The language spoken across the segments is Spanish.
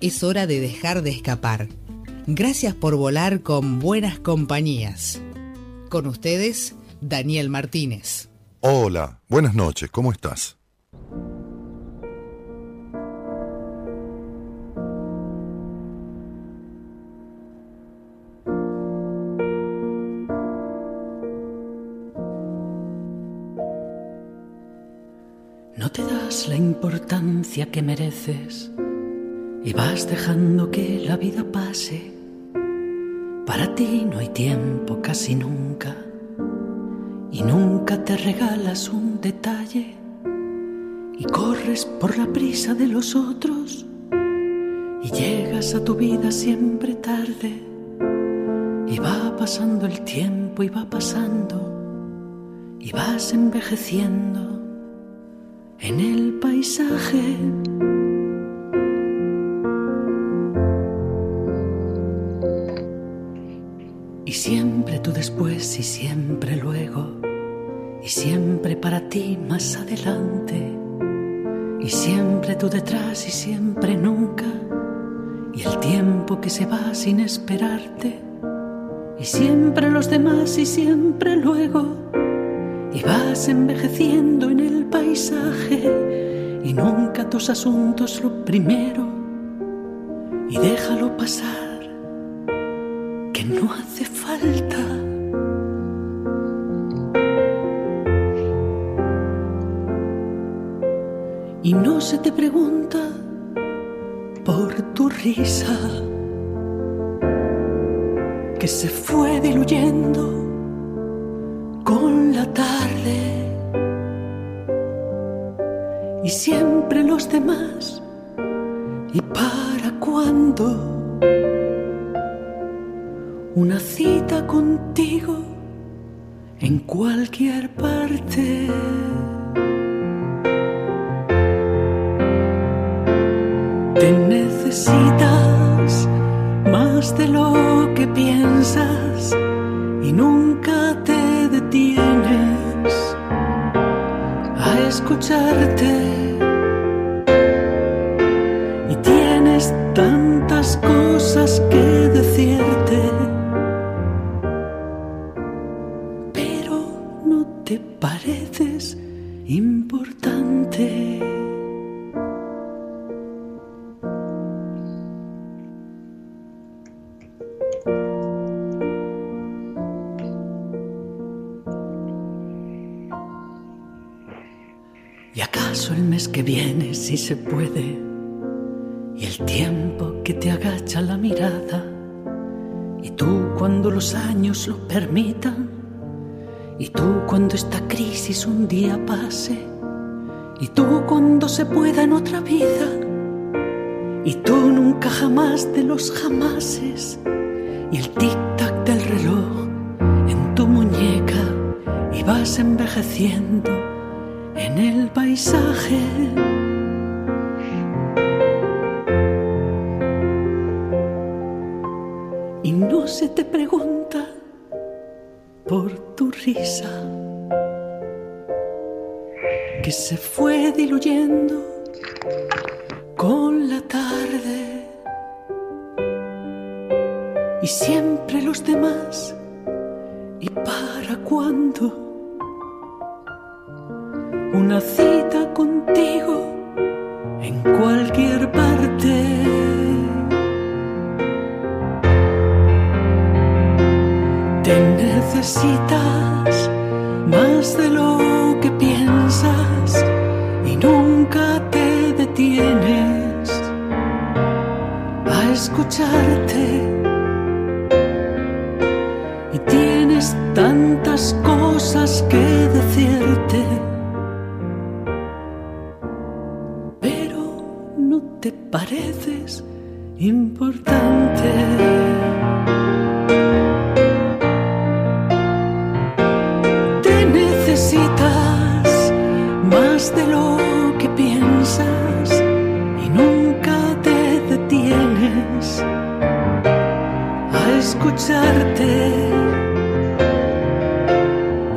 es hora de dejar de escapar. Gracias por volar con buenas compañías. Con ustedes, Daniel Martínez. Hola, buenas noches, ¿cómo estás? No te das la importancia que mereces y vas dejando que la vida pase. Para ti no hay tiempo casi nunca y nunca te regalas un detalle y corres por la prisa de los otros y llegas a tu vida siempre tarde y va pasando el tiempo y va pasando y vas envejeciendo en el paisaje Y siempre tú después y siempre luego. Y siempre para ti más adelante. Y siempre tú detrás y siempre nunca. Y el tiempo que se va sin esperarte. Y siempre los demás y siempre luego. Y vas envejeciendo en el paisaje. Y nunca tus asuntos lo primero. Y déjalo pasar que no hace falta. Y no se te pregunta por tu risa que se fue diluyendo con la tarde. Y siempre los demás, ¿y para cuándo? Una cita contigo en cualquier parte. Te necesitas más de lo que piensas y nunca te detienes a escucharte. Y tienes tantas cosas que decirte. Pareces importante. ¿Y acaso el mes que viene si se puede? Y el tiempo que te agacha la mirada. Y tú cuando los años lo permitan y tú cuando esta crisis un día pase, y tú cuando se pueda en otra vida, y tú nunca jamás de los jamases, y el tic-tac del reloj en tu muñeca, y vas envejeciendo en el paisaje. Y no se te pregunta por tu risa que se fue diluyendo con la tarde. Y siempre los demás y para cuándo una cita contigo en cualquier parte Te necesitas más de lo que piensas y nunca te detienes a escucharte. Y tienes tantas cosas que decirte, pero no te pareces importante.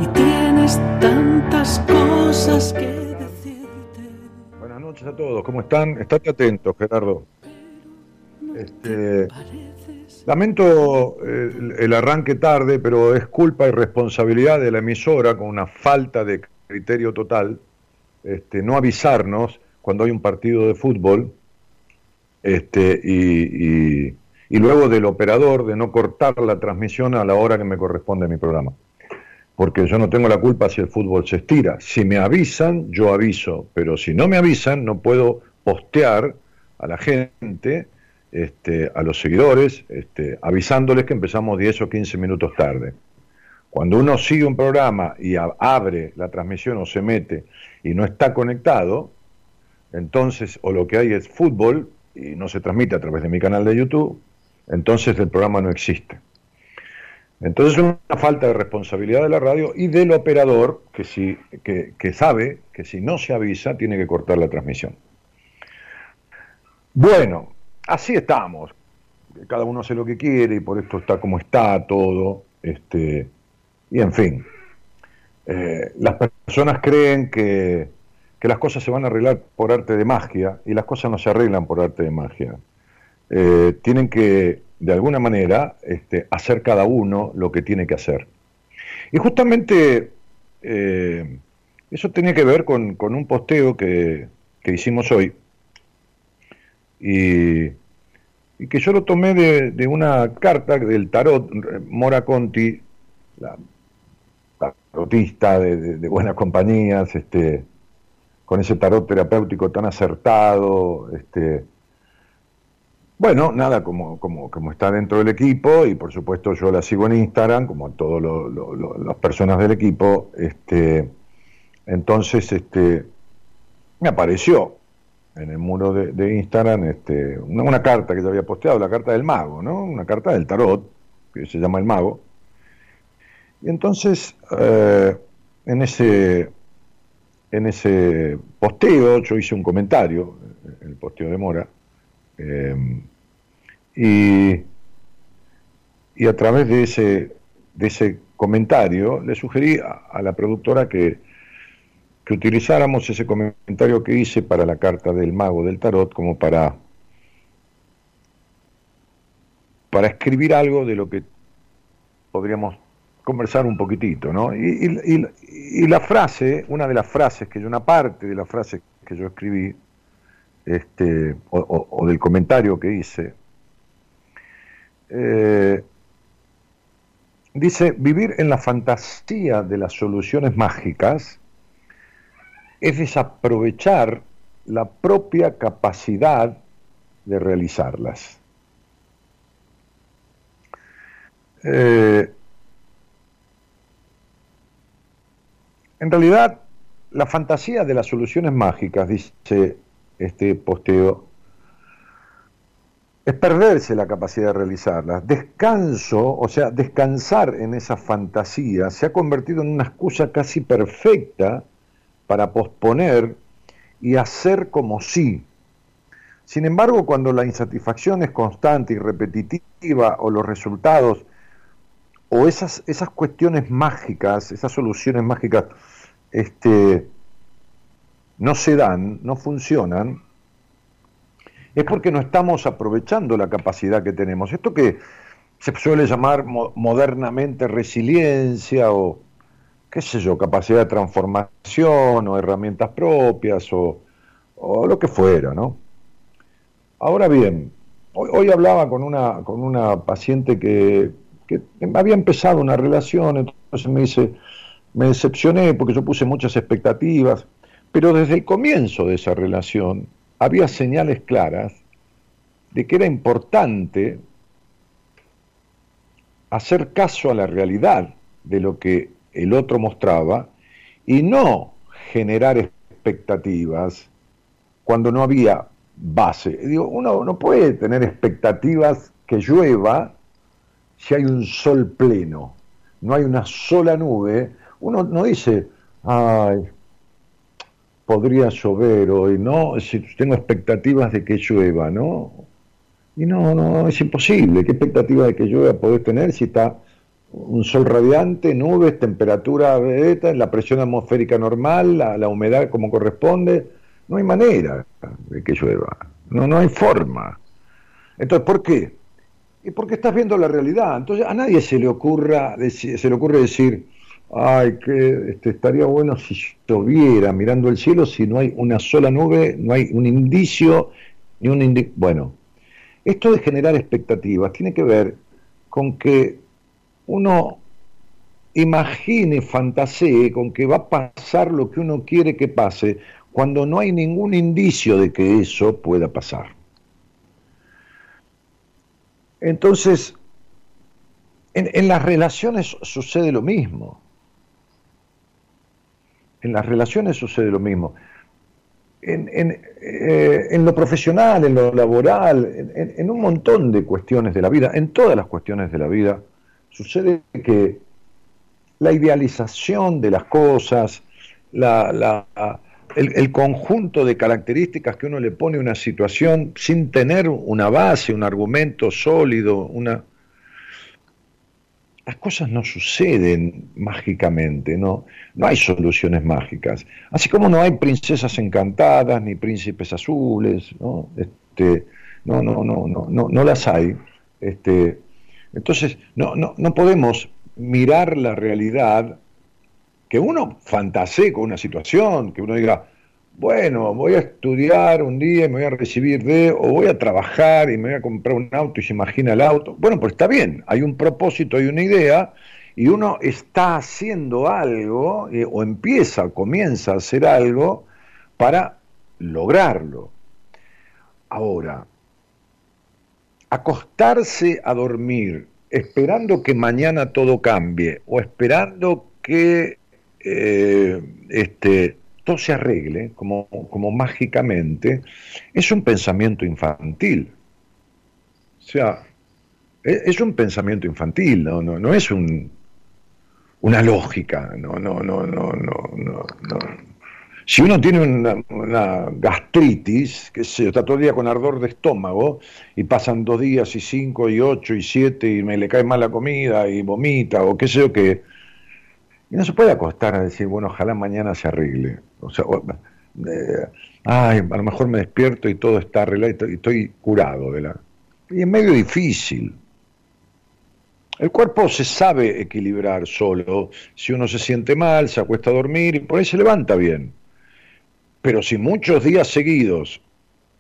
Y tienes tantas cosas que decirte. Buenas noches a todos, ¿cómo están? Estate atentos, Gerardo. Este, lamento el, el arranque tarde, pero es culpa y responsabilidad de la emisora con una falta de criterio total, este, no avisarnos cuando hay un partido de fútbol este, y- y luego del operador de no cortar la transmisión a la hora que me corresponde mi programa. Porque yo no tengo la culpa si el fútbol se estira. Si me avisan, yo aviso, pero si no me avisan, no puedo postear a la gente, este, a los seguidores, este, avisándoles que empezamos 10 o 15 minutos tarde. Cuando uno sigue un programa y abre la transmisión o se mete y no está conectado, entonces o lo que hay es fútbol y no se transmite a través de mi canal de YouTube, entonces el programa no existe. Entonces es una falta de responsabilidad de la radio y del operador que, si, que, que sabe que si no se avisa tiene que cortar la transmisión. Bueno, así estamos. Cada uno hace lo que quiere y por esto está como está todo. Este, y en fin, eh, las personas creen que, que las cosas se van a arreglar por arte de magia y las cosas no se arreglan por arte de magia. Eh, tienen que, de alguna manera, este, hacer cada uno lo que tiene que hacer. Y justamente eh, eso tenía que ver con, un posteo que, hicimos hoy y, que yo lo tomé de, una carta del tarot, Mora Conti, la tarotista de buenas compañías, este, con ese tarot terapéutico tan acertado, este, bueno, nada, como, como, como está dentro del equipo, y por supuesto yo la sigo en Instagram, como todas las personas del equipo, este, entonces este, me apareció en el muro de, Instagram este, una, carta que yo había posteado, la carta del mago, ¿no? Una carta del tarot, que se llama el mago. Y entonces, eh, en ese en ese posteo, yo hice un comentario, en el posteo de Mora, eh, y, y a través de ese, de ese comentario le sugerí a, la productora que, que utilizáramos ese comentario que hice para la carta del mago del tarot como para, para escribir algo de lo que podríamos conversar un poquitito, ¿no? Y, y- y- la frase, una de las frases que yo, una parte de la frase que yo escribí, este, o, del comentario que hice, eh, dice, vivir en la fantasía de las soluciones mágicas es desaprovechar la propia capacidad de realizarlas. Eh, en realidad, la fantasía de las soluciones mágicas, dice este posteo, es perderse la capacidad de realizarlas. Descanso, o sea, descansar en esa fantasía se ha convertido en una excusa casi perfecta para posponer y hacer como sí. Sin embargo, cuando la insatisfacción es constante y repetitiva o los resultados o esas, esas cuestiones mágicas, esas soluciones mágicas, este, no se dan, no funcionan, es porque no estamos aprovechando la capacidad que tenemos. Esto que se suele llamar mo- modernamente resiliencia o, qué sé yo, capacidad de transformación o herramientas propias o, o lo que fuera, ¿no? Ahora bien, hoy, hoy hablaba con una, con una paciente que, que había empezado una relación, entonces me dice, me decepcioné porque yo puse muchas expectativas, pero desde el comienzo de esa relación había señales claras de que era importante hacer caso a la realidad de lo que el otro mostraba y no generar expectativas cuando no había base. Digo, uno no puede tener expectativas que llueva si hay un sol pleno, no hay una sola nube. Uno no dice, ay, podría llover hoy, ¿no? Si tengo expectativas de que llueva, ¿no? Y no, no, es imposible. ¿Qué expectativa de que llueva podés tener si está un sol radiante, nubes, temperatura beta, la presión atmosférica normal, la, humedad como corresponde? No hay manera de que llueva. No, no hay forma. Entonces, ¿por qué? Y porque estás viendo la realidad. Entonces, a nadie se le ocurra se le ocurre decir, ay, que este, estaría bueno si lloviera mirando el cielo, si no hay una sola nube, no hay un indicio, ni un indicio. Bueno, esto de generar expectativas tiene que ver con que uno imagine, fantasee con que va a pasar lo que uno quiere que pase, cuando no hay ningún indicio de que eso pueda pasar. Entonces, en las relaciones sucede lo mismo en las relaciones sucede lo mismo. En, eh, lo profesional, en lo laboral, en, un montón de cuestiones de la vida, en todas las cuestiones de la vida, sucede que la idealización de las cosas, el, conjunto de características que uno le pone a una situación sin tener una base, un argumento sólido, una, las cosas no suceden mágicamente, ¿no? No hay soluciones mágicas. Así como no hay princesas encantadas ni príncipes azules, ¿no? Este, no, no, no, no, no, las hay. Este, entonces, no, no, no podemos mirar la realidad, que uno fantasee con una situación, que uno diga, bueno, voy a estudiar un día y me voy a recibir de, o voy a trabajar y me voy a comprar un auto y se imagina el auto. Bueno, pues está bien, hay un propósito, hay una idea, y uno está haciendo algo, eh, o empieza, comienza a hacer algo para lograrlo. Ahora, acostarse a dormir esperando que mañana todo cambie, o esperando que eh, este, todo se arregle como, como mágicamente, es un pensamiento infantil. O sea, e, es, un pensamiento infantil, no, no, no es un, una lógica, no, no, no, no, no, no, Si uno tiene una, gastritis, que se está todo el día con ardor de estómago, y pasan dos días y cinco y ocho y siete, y me le cae mal la comida y vomita, o qué sé yo qué, y no se puede acostar a decir, bueno, ojalá mañana se arregle. O sea, ay, a lo mejor me despierto y todo está arreglado y estoy curado de la... Y es medio difícil. El cuerpo se sabe equilibrar solo. Si uno se siente mal, se acuesta a dormir y por ahí se levanta bien. Pero si muchos días seguidos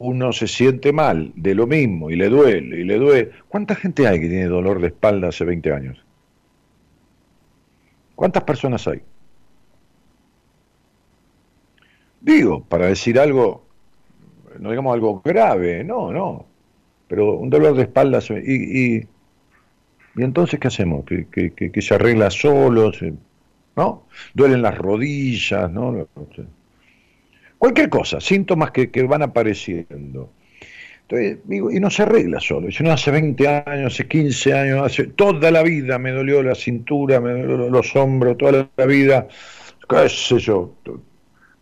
uno se siente mal de lo mismo y le duele y le duele. ¿Cuánta gente hay que tiene dolor de espalda hace 20 años? ¿Cuántas personas hay? Digo, para decir algo, no digamos algo grave, no, no, pero un dolor de espalda, y, y, entonces ¿qué hacemos? ¿Que, que, se arregla solo? ¿No? Duelen las rodillas, ¿no? Cualquier cosa, síntomas que, que van apareciendo digo, y no se arregla solo. Si no hace 20 años, hace 15 años, hace toda la vida me dolió la cintura, me dolió los hombros, toda la vida, qué sé yo,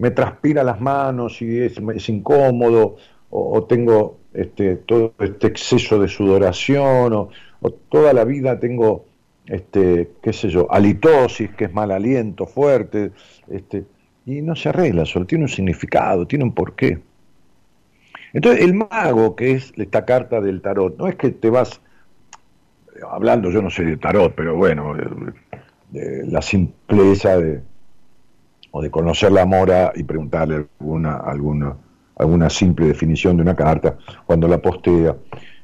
me transpira las manos y es, incómodo, o, tengo este, todo este exceso de sudoración, o, toda la vida tengo, este, qué sé yo, halitosis, que es mal aliento fuerte, este, y no se arregla solo, tiene un significado, tiene un porqué. Entonces, el mago, que es esta carta del tarot, no es que te vas, hablando, yo no sé de tarot, pero bueno, de, la simpleza de, o de conocer la mora y preguntarle alguna, alguna, alguna simple definición de una carta cuando la postea.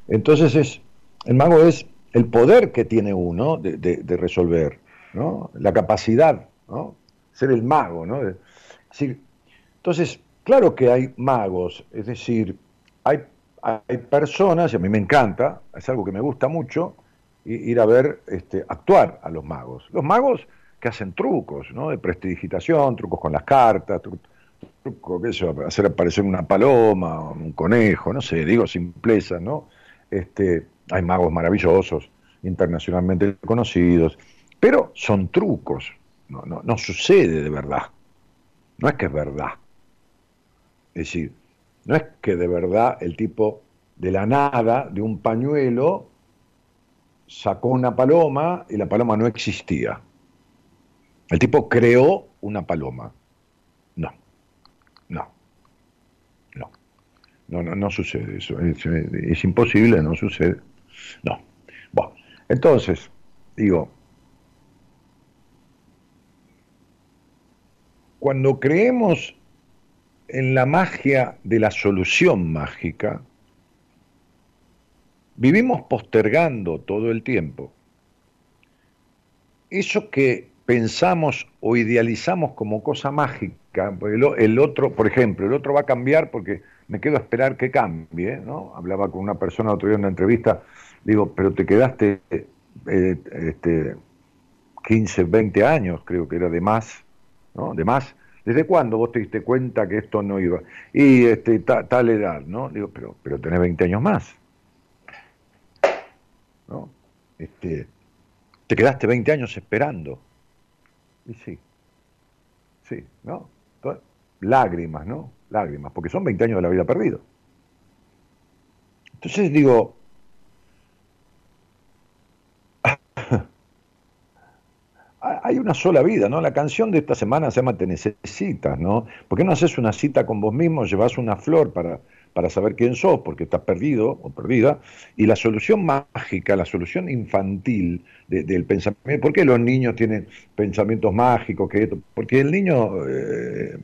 Entonces, es, el mago es el poder que tiene uno de, de, resolver, ¿no? la capacidad, ¿no? ser el mago. ¿no? entonces, Claro que hay magos, es decir, hay, hay personas, y a mí me encanta, es algo que me gusta mucho, ir a ver este, actuar a los magos. Los magos que hacen trucos, ¿no? De prestidigitación, trucos con las cartas, trucos truco, qué sé yo, hacer aparecer una paloma, un conejo, no sé, digo simpleza, ¿no? Este, hay magos maravillosos, internacionalmente conocidos, pero son trucos, no, no, no sucede de verdad, no es que es verdad. Es decir, no es que de verdad el tipo de la nada, de un pañuelo, sacó una paloma y la paloma no existía. El tipo creó una paloma. No, no, no, no, no, no sucede eso. Es, imposible, no sucede. No. Bueno, entonces, digo, cuando creemos en la magia de la solución mágica, vivimos postergando todo el tiempo eso que pensamos o idealizamos como cosa mágica, el, otro, por ejemplo, el otro va a cambiar porque me quedo a esperar que cambie, ¿no? Hablaba con una persona otro día en una entrevista, digo, pero te quedaste eh, este, 15, 20 años, creo que era de más, ¿no? De más. ¿Desde cuándo vos te diste cuenta que esto no iba? Y este, tal edad, ¿no? Digo, pero, pero tenés 20 años más. ¿No? Este, te quedaste 20 años esperando. Y sí, sí, ¿no? Lágrimas, ¿no? Lágrimas, porque son 20 años de la vida perdido. Entonces digo, hay una sola vida, ¿no? La canción de esta semana se llama Te necesitas, ¿no? ¿Por qué no haces una cita con vos mismo, llevas una flor para, para saber quién sos, porque estás perdido o perdida? Y la solución mágica, la solución infantil del pensamiento, ¿por qué los niños tienen pensamientos mágicos? Que, porque el niño eh,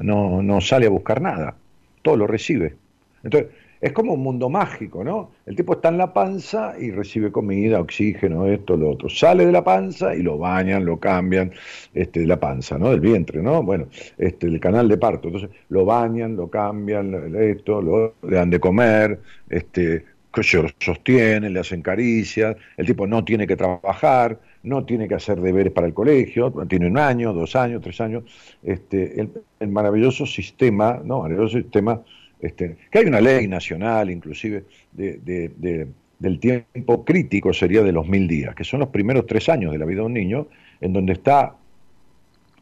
no, no sale a buscar nada, todo lo recibe. Entonces, es como un mundo mágico, ¿no? El tipo está en la panza y recibe comida, oxígeno, esto, lo otro. Sale de la panza y lo bañan, lo cambian, este, de la panza, ¿no? Del vientre, ¿no? Bueno, este, el canal de parto. Entonces, lo bañan, lo cambian, esto, lo, le dan de comer, este, se lo sostienen, le hacen caricias, el tipo no tiene que trabajar, no tiene que hacer deberes para el colegio, tiene un año, dos años, tres años, este, el, el maravilloso sistema, ¿no? Maravilloso sistema este, que hay una ley nacional inclusive del tiempo crítico sería de los mil días, que son los primeros tres años de la vida de un niño, en donde está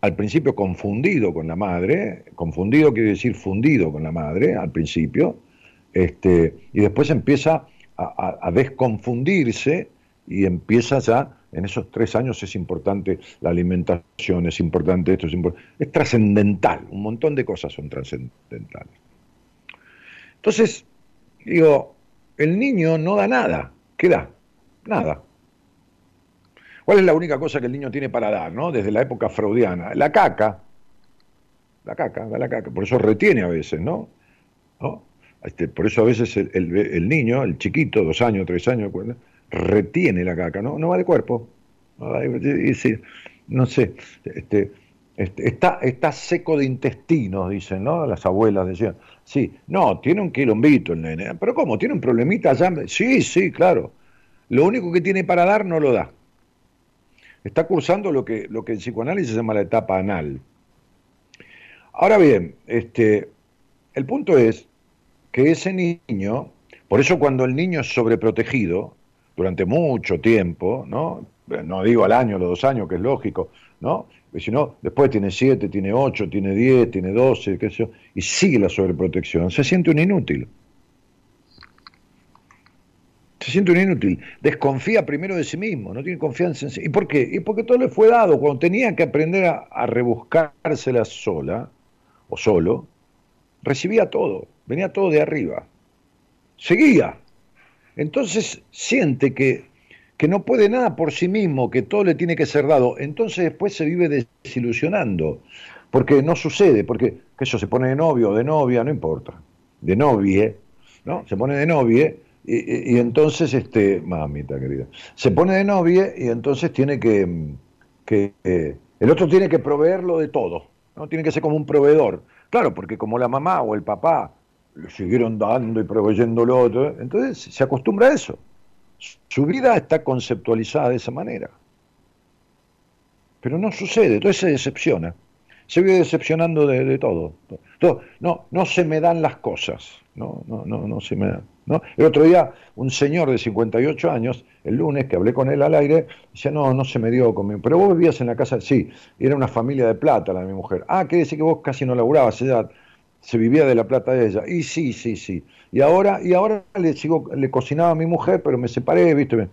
al principio confundido con la madre, confundido quiere decir fundido con la madre al principio, este, y después empieza a, desconfundirse y empieza ya, en esos tres años es importante la alimentación, es importante esto, es, es trascendental, un montón de cosas son trascendentales. Entonces, digo, el niño no da nada. ¿Qué da? Nada. ¿Cuál es la única cosa que el niño tiene para dar, no? Desde la época freudiana. La caca. La caca, da la caca. Por eso retiene a veces, ¿no? Este, por eso a veces el, niño, el chiquito, dos años, tres años, retiene la caca, ¿no? No va de cuerpo. No sé, este, este, está, está seco de intestinos, dicen, ¿no? Las abuelas decían. Sí, no, tiene un quilombito el nene. ¿Pero cómo? ¿Tiene un problemita allá? Sí, sí, claro. Lo único que tiene para dar no lo da. Está cursando lo que, lo que en psicoanálisis se llama la etapa anal. Ahora bien, este, el punto es que ese niño, por eso cuando el niño es sobreprotegido durante mucho tiempo, ¿no? No digo al año, los dos años, que es lógico, ¿no? Si no, después tiene 7, tiene 8, tiene 10, tiene 12, qué sé y sigue la sobreprotección. Se siente un inútil. Se siente un inútil. Desconfía primero de sí mismo, no tiene confianza en sí. ¿Y por qué? Y porque todo le fue dado. Cuando tenía que aprender a, a rebuscársela sola, o solo, recibía todo, venía todo de arriba. Seguía. Entonces siente que que no puede nada por sí mismo, que todo le tiene que ser dado, entonces después se vive desilusionando, porque no sucede, porque que eso se pone de novio o de novia, no importa, de novie, ¿no? Se pone de novie y, entonces, este, mamita querida, se pone de novie y entonces tiene que, que eh, el otro tiene que proveerlo de todo, ¿no? Tiene que ser como un proveedor. Claro, porque como la mamá o el papá le siguieron dando y proveyéndolo, otro, entonces se acostumbra a eso. Su vida está conceptualizada de esa manera. Pero no sucede, entonces se decepciona. Se vive decepcionando de, todo. No, no se me dan las cosas. No, no, no, no se me dan. ¿no? El otro día, un señor de 58 años, el lunes que hablé con él al aire, decía, no, no se me dio conmigo. Pero vos vivías en la casa, sí, era una familia de plata la de mi mujer. Ah, quiere decir que vos casi no laburabas, se vivía de la plata de ella. Y sí, sí, sí. Y ahora, y ahora le sigo, le cocinaba a mi mujer, pero me separé, viste.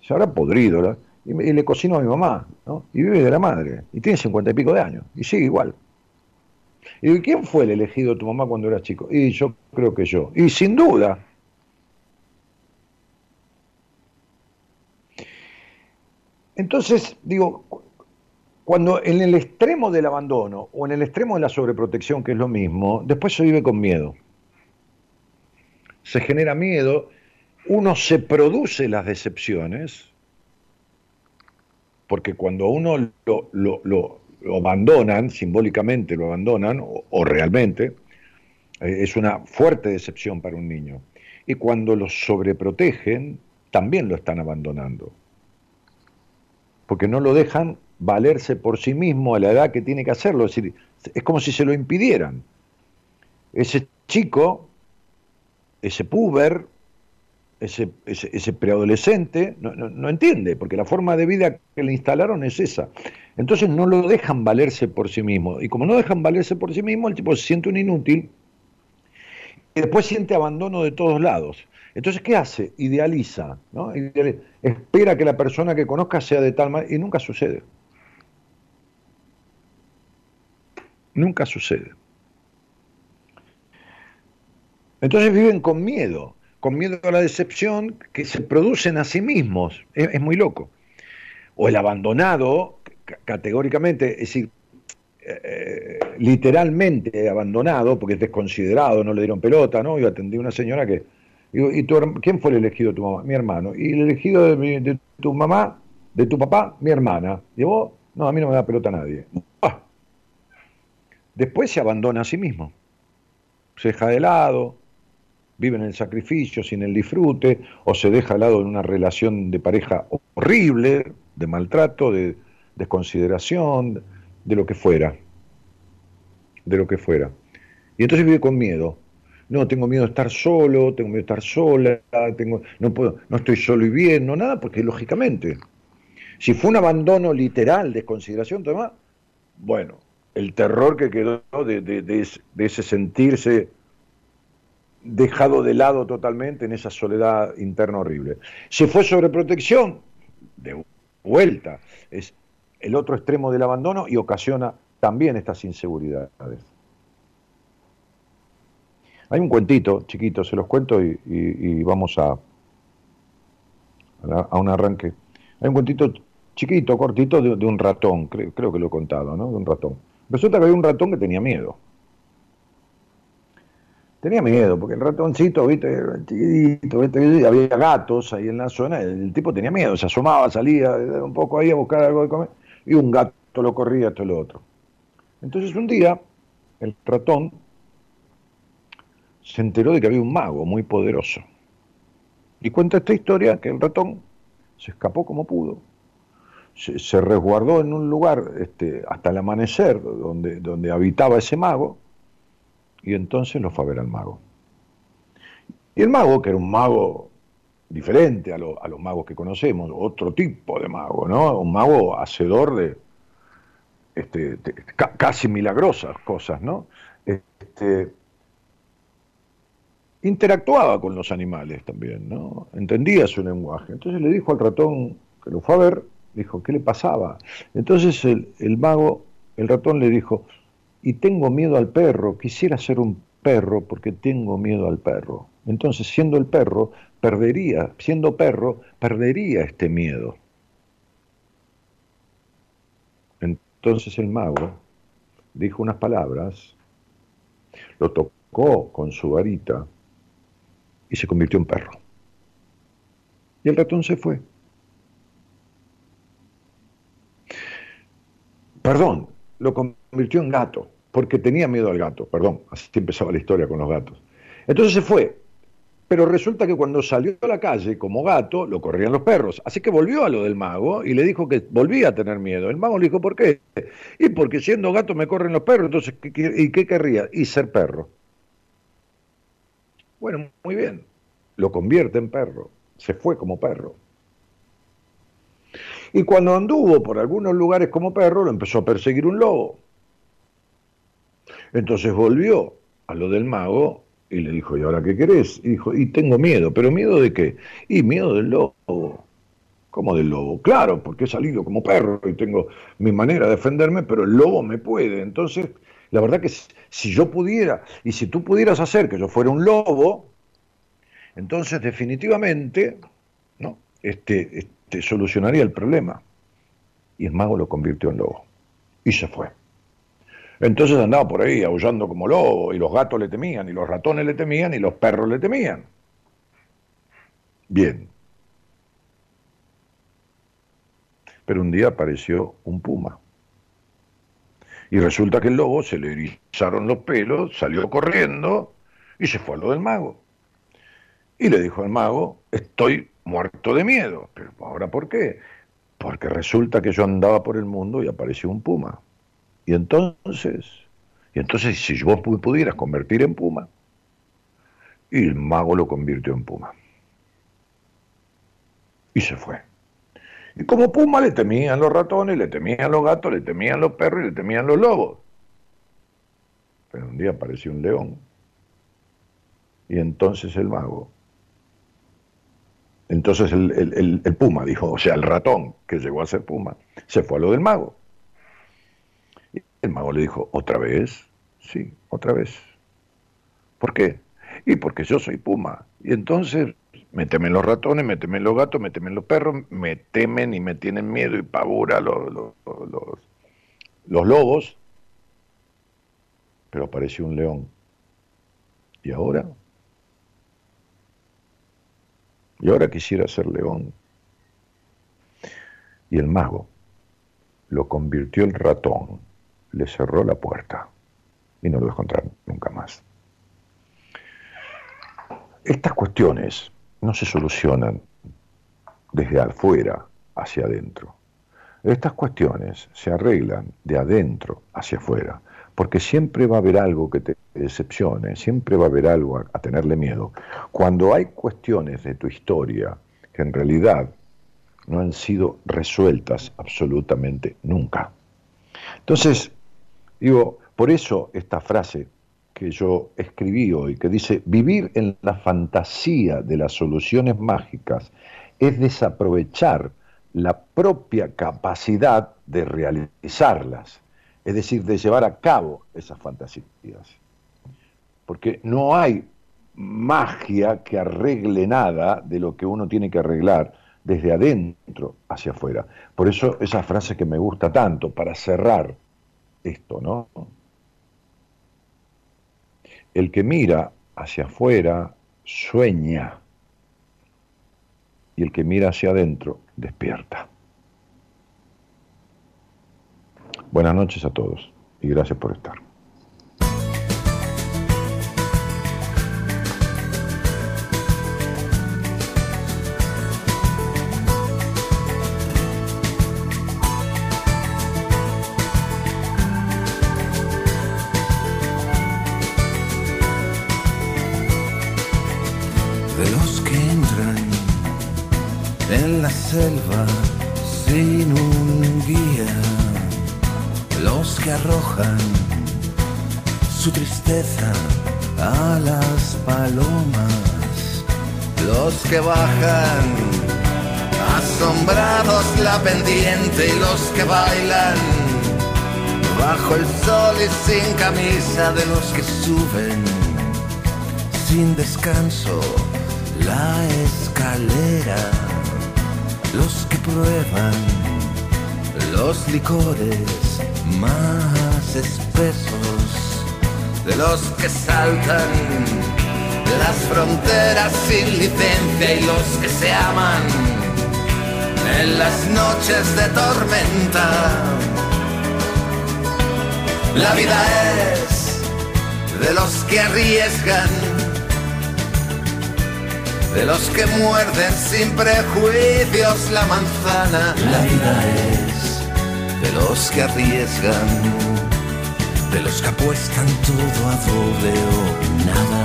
Se habrá podrido, ¿verdad? y, le cocino a mi mamá, ¿no? Y vive de la madre, y tiene cincuenta y pico de años, y sigue igual. Y ¿quién fue el elegido de tu mamá cuando eras chico? Y yo creo que yo. Y sin duda. Entonces, digo, cuando en el extremo del abandono o en el extremo de la sobreprotección, que es lo mismo, después se vive con miedo. Se genera miedo, uno se produce las decepciones, porque cuando uno lo, lo, abandonan, simbólicamente lo abandonan, o, realmente, eh, es una fuerte decepción para un niño. Y cuando lo sobreprotegen, también lo están abandonando. Porque no lo dejan valerse por sí mismo a la edad que tiene que hacerlo. Es decir, es como si se lo impidieran. Ese chico, ese puber, ese, preadolescente no, entiende, porque la forma de vida que le instalaron es esa. Entonces no lo dejan valerse por sí mismo. Y como no dejan valerse por sí mismo, el tipo se siente un inútil y después siente abandono de todos lados. Entonces, ¿qué hace? Idealiza, ¿no? espera que la persona que conozca sea de tal manera y nunca sucede. Nunca sucede. Entonces viven con miedo con miedo a la decepción que se producen a sí mismos. Es, muy loco. O el abandonado, categóricamente, es decir, eh, literalmente abandonado, porque es desconsiderado, no le dieron pelota, ¿no? Yo atendí a una señora que. ¿y quién fue el elegido de tu mamá? Mi hermano. ¿Y el elegido de, tu mamá, de tu papá? Mi hermana. ¿Y vos? No, a mí no me da pelota nadie. Ah. Después se abandona a sí mismo. Se deja de lado, vive en el sacrificio, sin el disfrute, o se deja al lado en una relación de pareja horrible, de maltrato, de desconsideración, de lo que fuera. De lo que fuera. Y entonces vive con miedo. No, tengo miedo de estar solo, tengo miedo de estar sola, no puedo, no estoy solo y bien, no nada, porque lógicamente, si fue un abandono literal, desconsideración, todo bueno, el terror que quedó de, de ese sentirse dejado de lado totalmente en esa soledad interna horrible. Se fue sobre protección, de vuelta, es el otro extremo del abandono y ocasiona también estas inseguridades. Hay un cuentito chiquito, se los cuento y, vamos a, a, un arranque. Hay un cuentito chiquito, cortito, de, un ratón, creo, creo, que lo he contado, ¿no? De un ratón. Resulta que había un ratón que tenía miedo. Tenía miedo, porque el ratoncito, viste, había gatos ahí en la zona, el tipo tenía miedo, se asomaba, salía un poco ahí a buscar algo de comer, y un gato lo corría, esto lo otro. Entonces un día, el ratón se enteró de que había un mago muy poderoso. Y cuenta esta historia que el ratón se escapó como pudo, se, resguardó en un lugar este, hasta el amanecer donde, donde habitaba ese mago, y entonces lo fue a ver al mago. Y el mago, que era un mago diferente a, los magos que conocemos, otro tipo de mago, ¿no? Un mago hacedor de, este, casi milagrosas cosas, ¿no? Este, interactuaba con los animales también, ¿no? Entendía su lenguaje. Entonces le dijo al ratón que lo fue a ver, dijo, ¿qué le pasaba? Entonces el, el mago, el ratón le dijo, y tengo miedo al perro, quisiera ser un perro porque tengo miedo al perro. Entonces, siendo el perro, perdería, siendo perro, perdería este miedo. Entonces el mago dijo unas palabras, lo tocó con su varita y se convirtió en perro. Y el ratón se fue. Perdón, lo convirtió en gato porque tenía miedo al gato, perdón, así empezaba la historia con los gatos. Entonces se fue, Pero resulta que cuando salió a la calle como gato, lo corrían los perros. Así que volvió a lo del mago y le dijo que volvía a tener miedo. El mago le dijo, ¿por qué? Y porque siendo gato me corren los perros, entonces, ¿y qué querría? Y ser perro. Bueno, muy bien. Lo convierte en perro. Se fue como perro. Y cuando anduvo por algunos lugares como perro, lo empezó a perseguir un lobo. Entonces volvió a lo del mago y le dijo, ¿y ahora qué querés? Y dijo, y tengo miedo, pero miedo de qué? Y miedo del lobo. ¿Cómo del lobo? Claro, porque he salido como perro y tengo mi manera de defenderme, pero el lobo me puede. Entonces, la verdad que si yo pudiera, y si tú pudieras hacer que yo fuera un lobo, entonces definitivamente, ¿no? Este, este solucionaría el problema. Y el mago lo convirtió en lobo. Y se fue. Entonces andaba por ahí aullando como lobo, y los gatos le temían, y los ratones le temían, y los perros le temían. Bien. Pero un día apareció un puma. Y resulta que el lobo se le erizaron los pelos, salió corriendo y se fue a lo del mago. Y le dijo al mago, estoy muerto de miedo. Pero ahora, ¿por qué? Porque resulta que yo andaba por el mundo y apareció un puma. Y entonces, y entonces si vos pudieras convertir en puma, y el mago lo convirtió en puma. Y se fue. Y como puma le temían los ratones, le temían los gatos, le temían los perros y le temían los lobos. Pero un día apareció un león. Y entonces el mago. Entonces el, el puma dijo, o sea, el ratón que llegó a ser puma, se fue a lo del mago. El mago le dijo, ¿otra vez? Sí, otra vez. ¿Por qué? Y porque yo soy puma. Y entonces me temen los ratones, me temen los gatos, me temen los perros, me temen y me tienen miedo y pavura los, los, los lobos. Pero apareció un león. ¿Y ahora? Y ahora quisiera ser león. Y el mago lo convirtió en ratón le cerró la puerta y no lo dejó nunca más. Estas cuestiones no se solucionan desde afuera hacia adentro. Estas cuestiones se arreglan de adentro hacia afuera, porque siempre va a haber algo que te decepcione, siempre va a haber algo a tenerle miedo. Cuando hay cuestiones de tu historia que en realidad no han sido resueltas absolutamente nunca. Entonces, Digo, por eso esta frase que yo escribí hoy, que dice, vivir en la fantasía de las soluciones mágicas es desaprovechar la propia capacidad de realizarlas, es decir, de llevar a cabo esas fantasías. Porque no hay magia que arregle nada de lo que uno tiene que arreglar desde adentro hacia afuera. Por eso esa frase que me gusta tanto, para cerrar esto, ¿no? El que mira hacia afuera sueña y el que mira hacia adentro despierta. Buenas noches a todos y gracias por estar. Selva sin un guía, los que arrojan su tristeza a las palomas, los que bajan asombrados la pendiente y los que bailan bajo el sol y sin camisa de los que suben sin descanso la escalera los que prueban los licores más espesos, de los que saltan las fronteras sin licencia y los que se aman en las noches de tormenta. La vida es de los que arriesgan de los que muerden sin prejuicios la manzana. La vida es de los que arriesgan, de los que apuestan todo a doble o nada.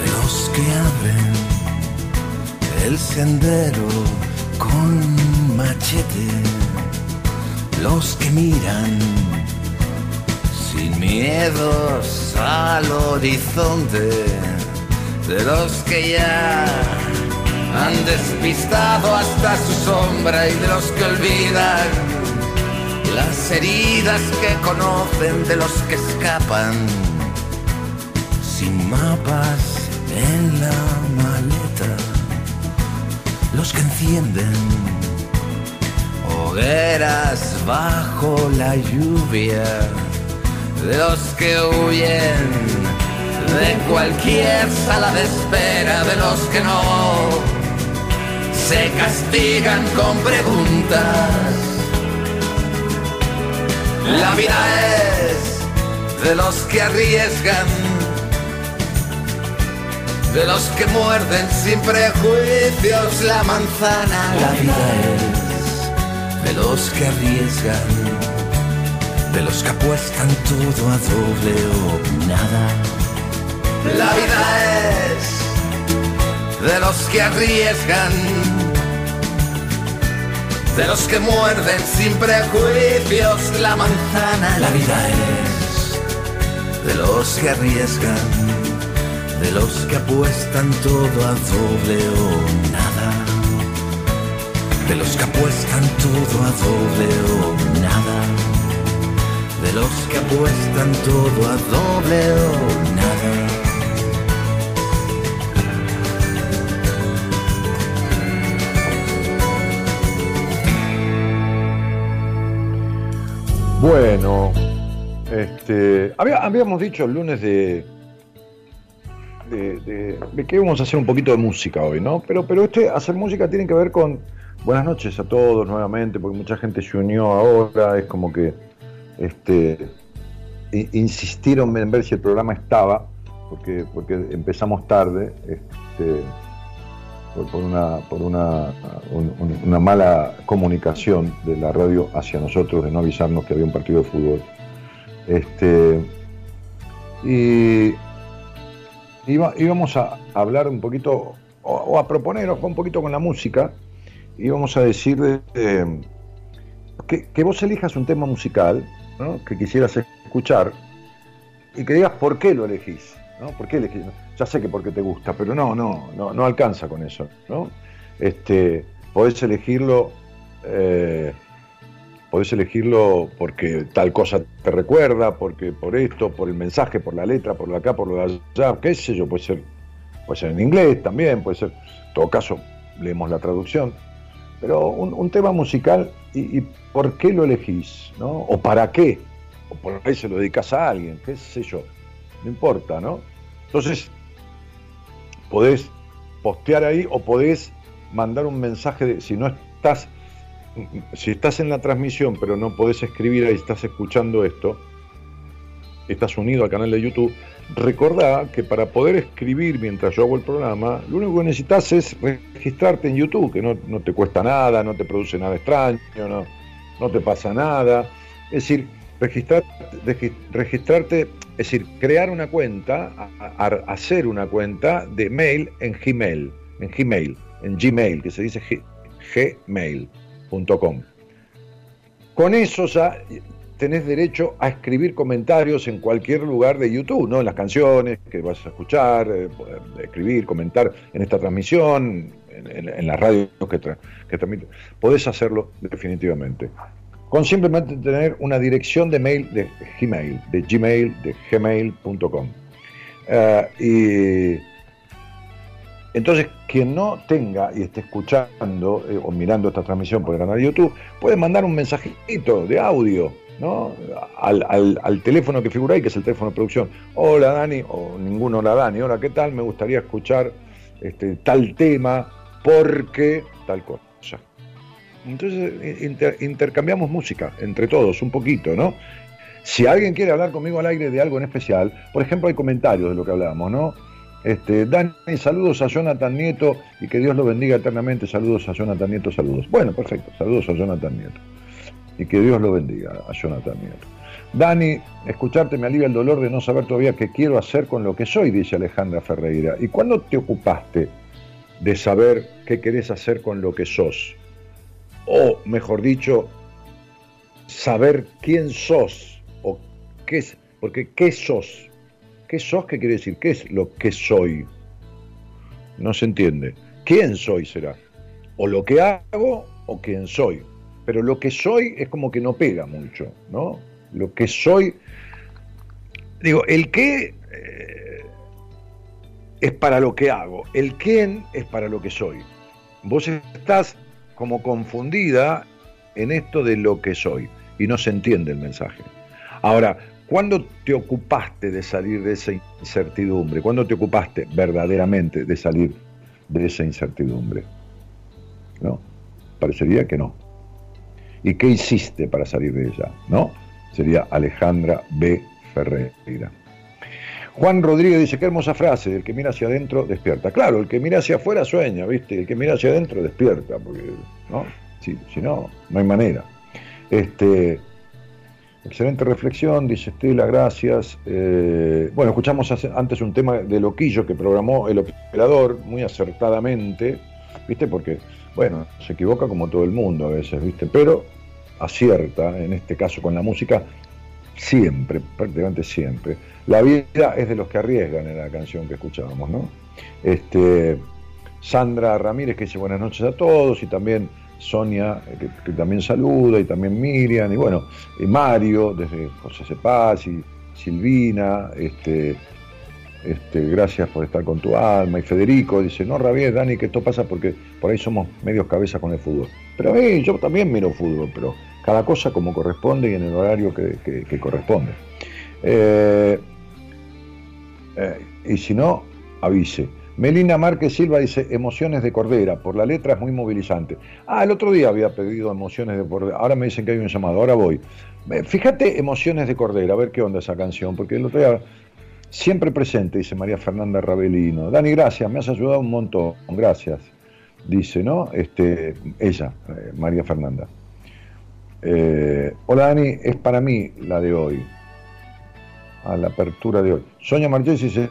De los que abren el sendero con machete los que miran sin miedos al horizonte, de los que ya han despistado hasta su sombra y de los que olvidan las heridas que conocen, de los que escapan sin mapas en la maleta, los que encienden hogueras bajo la lluvia, de los que huyen de cualquier sala de espera, de los que no se castigan con preguntas. La vida es de los que arriesgan, de los que muerden sin prejuicios la manzana. La vida es de los que arriesgan, de los que apuestan todo a doble o nada. La vida es de los que arriesgan, de los que muerden sin prejuicios la manzana. La vida es de los que arriesgan, de los que apuestan todo a doble o nada de los que apuestan todo a doble o nada, de los que apuestan todo a doble o nada. Bueno, este, habíamos dicho el lunes de, de, de, que íbamos a hacer un poquito de música hoy, ¿no? Pero, pero este hacer música tiene que ver con, Buenas noches a todos nuevamente, porque mucha gente se unió ahora, es como que este, insistieron en ver si el programa estaba, porque, empezamos tarde, este, por, una, por una, mala comunicación de la radio hacia nosotros, de no avisarnos que había un partido de fútbol. Este, y íbamos a hablar un poquito, o, a proponeros un poquito con la música, íbamos a decir de, que, vos elijas un tema musical que quisieras escuchar y que digas por qué lo elegís. ¿no? ¿Por qué elegís? Ya sé que porque te gusta, pero no, no, no, no alcanza con eso. ¿no? Este, podés elegirlo. Eh, podés elegirlo porque tal cosa te recuerda, porque por esto, por el mensaje, por la letra, por lo acá, por lo de allá, qué sé yo, puede ser, puede ser en inglés también, puede ser, en todo caso, leemos la traducción. Pero un, tema musical, y, por qué lo elegís? ¿no? ¿O para qué? ¿O por qué se lo dedicas a alguien? ¿Qué sé yo? No importa, ¿no? Entonces, podés postear ahí o podés mandar un mensaje de, si no estás, si estás en la transmisión pero no podés escribir ahí, estás escuchando esto, estás unido al canal de YouTube, recordá que para poder escribir mientras yo hago el programa, lo único que necesitas es registrarte en YouTube, que no, te cuesta nada, no te produce nada extraño, no, no te pasa nada. Es decir, registrarte, registrarte, es decir, crear una cuenta, hacer una cuenta de mail en Gmail, en Gmail, en Gmail, que se dice gmail.com. Con eso ya tenés derecho a escribir comentarios en cualquier lugar de YouTube, ¿no? En las canciones que vas a escuchar, eh, escribir, comentar en esta transmisión, en, la radio que, que transmite. Podés hacerlo definitivamente. Con simplemente tener una dirección de mail de Gmail, de Gmail, de gmail.com. Eh, y entonces, quien no tenga y esté escuchando eh, o mirando esta transmisión por el canal de YouTube, puede mandar un mensajito de audio Al, teléfono que figura ahí, que es el teléfono de producción. Hola Dani, o ninguno hola Dani, hola, ¿qué tal? Me gustaría escuchar este, tal tema porque tal cosa. Entonces intercambiamos música entre todos, un poquito, ¿no? Si alguien quiere hablar conmigo al aire de algo en especial, por ejemplo, hay comentarios de lo que hablábamos, ¿no? Este, Dani, saludos a Jonathan Nieto y que Dios lo bendiga eternamente. Saludos a Jonathan Nieto, saludos. Bueno, perfecto, saludos a Jonathan Nieto. Y que Dios lo bendiga a Jonathan Nieto. Dani, escucharte me alivia el dolor de no saber todavía qué quiero hacer con lo que soy, dice Alejandra Ferreira. ¿Y cuándo te ocupaste de saber qué querés hacer con lo que sos? O, mejor dicho, saber quién sos ¿Qué es? Porque ¿qué sos? ¿Qué sos? ¿Qué quiere decir? ¿Qué es lo que soy? No se entiende. ¿Quién soy será? O lo que hago o quién soy. Pero lo que soy es como que no pega mucho, ¿no? Lo que soy... Digo, el qué eh, es para lo que hago, el quién es para lo que soy. Vos estás como confundida en esto de lo que soy y no se entiende el mensaje. Ahora, ¿Cuándo te ocupaste de salir de esa incertidumbre? ¿Cuándo te ocupaste verdaderamente de salir de esa incertidumbre? ¿No? Parecería que no. ¿Y qué hiciste para salir de ella? ¿No? Sería Alejandra B. Ferreira. Juan Rodríguez dice, qué hermosa frase, el que mira hacia adentro despierta. Claro, el que mira hacia afuera sueña, ¿viste? El que mira hacia adentro despierta, porque, ¿no? Si, si no, no hay manera. Este, Excelente reflexión, dice Estela, gracias. Eh, bueno, escuchamos antes un tema de Loquillo que programó el operador muy acertadamente, ¿viste? Porque, bueno, se equivoca como todo el mundo a veces, ¿viste? Pero acierta, en este caso con la música, siempre, prácticamente siempre. La vida es de los que arriesgan en la canción que escuchábamos, ¿no? Este, Sandra Ramírez que dice buenas noches a todos y también Sonia, que, también saluda, y también Miriam, y bueno, y Mario, desde José Cepaz, y Silvina, este, este, gracias por estar con tu alma, y Federico dice, no rabies, Dani, que esto pasa porque por ahí somos medios cabezas con el fútbol. Pero hey, yo también miro fútbol, pero cada cosa como corresponde y en el horario que, corresponde. Eh, eh, y si no, avise. Melina Márquez Silva dice emociones de Cordera, por la letra es muy movilizante. Ah, el otro día había pedido emociones de Cordera, ahora me dicen que hay un llamado, ahora voy. Fíjate emociones de Cordera, a ver qué onda esa canción, porque el otro día siempre presente, dice María Fernanda Rabelino. Dani, gracias, me has ayudado un montón, gracias. Dice, ¿no? Este, ella, eh, María Fernanda. Eh, hola Dani, es para mí la de hoy. A la apertura de hoy. Sonia Marchés dice,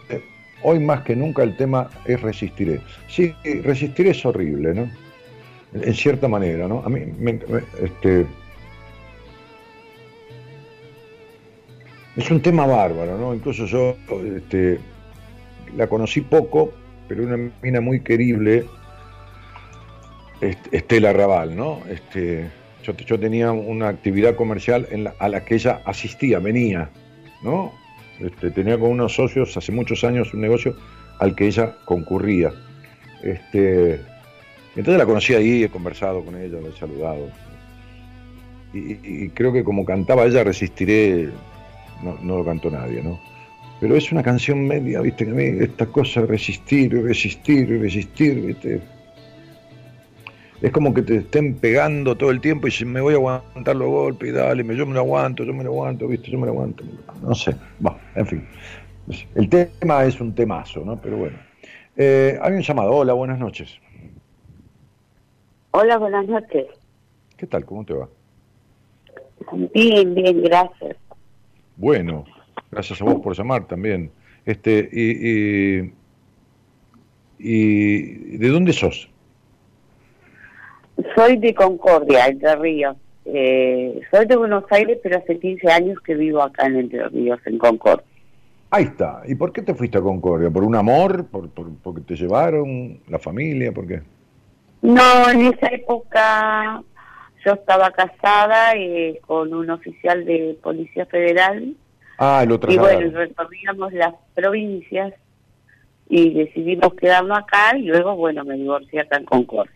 Hoy más que nunca el tema es resistiré. Sí, resistiré es horrible, ¿no? En cierta manera, ¿no? A mí me, este, es un tema bárbaro, ¿no? Incluso yo este, la conocí poco, pero una mina muy querible, Estela Raval, ¿no? Este, yo, yo tenía una actividad comercial en a la que ella asistía, venía, ¿no? Este, tenía con unos socios hace muchos años un negocio al que ella concurría. Este, entonces la conocí ahí, he conversado con ella, la he saludado. Y, creo que como cantaba ella, Resistiré, no, lo cantó nadie, ¿no? Pero es una canción media, viste, que a mí esta cosa de resistir y resistir y resistir, viste, es como que te estén pegando todo el tiempo y si me voy a aguantar los golpes y dale, yo me lo aguanto, yo me lo aguanto, ¿viste? Yo me lo aguanto. No sé, va, en fin. El tema es un temazo, ¿no? Pero bueno. Eh, hay un llamado. Hola, buenas noches. Hola, buenas noches. ¿Qué tal? ¿Cómo te va? Bien, bien, gracias. Bueno, gracias a vos por llamar también. Este, y, y, y ¿de dónde sos? Soy de Concordia, Entre Ríos. Eh, soy de Buenos Aires, pero hace 15 años que vivo acá en Entre Ríos, en Concordia. Ahí está. ¿Y por qué te fuiste a Concordia? ¿Por un amor? ¿Por, por, porque te llevaron? ¿La familia? ¿Por qué? No, en esa época yo estaba casada eh, con un oficial de Policía Federal. Ah, lo Y bueno, recorríamos las provincias y decidimos quedarnos acá y luego, bueno, me divorcié acá en Concordia.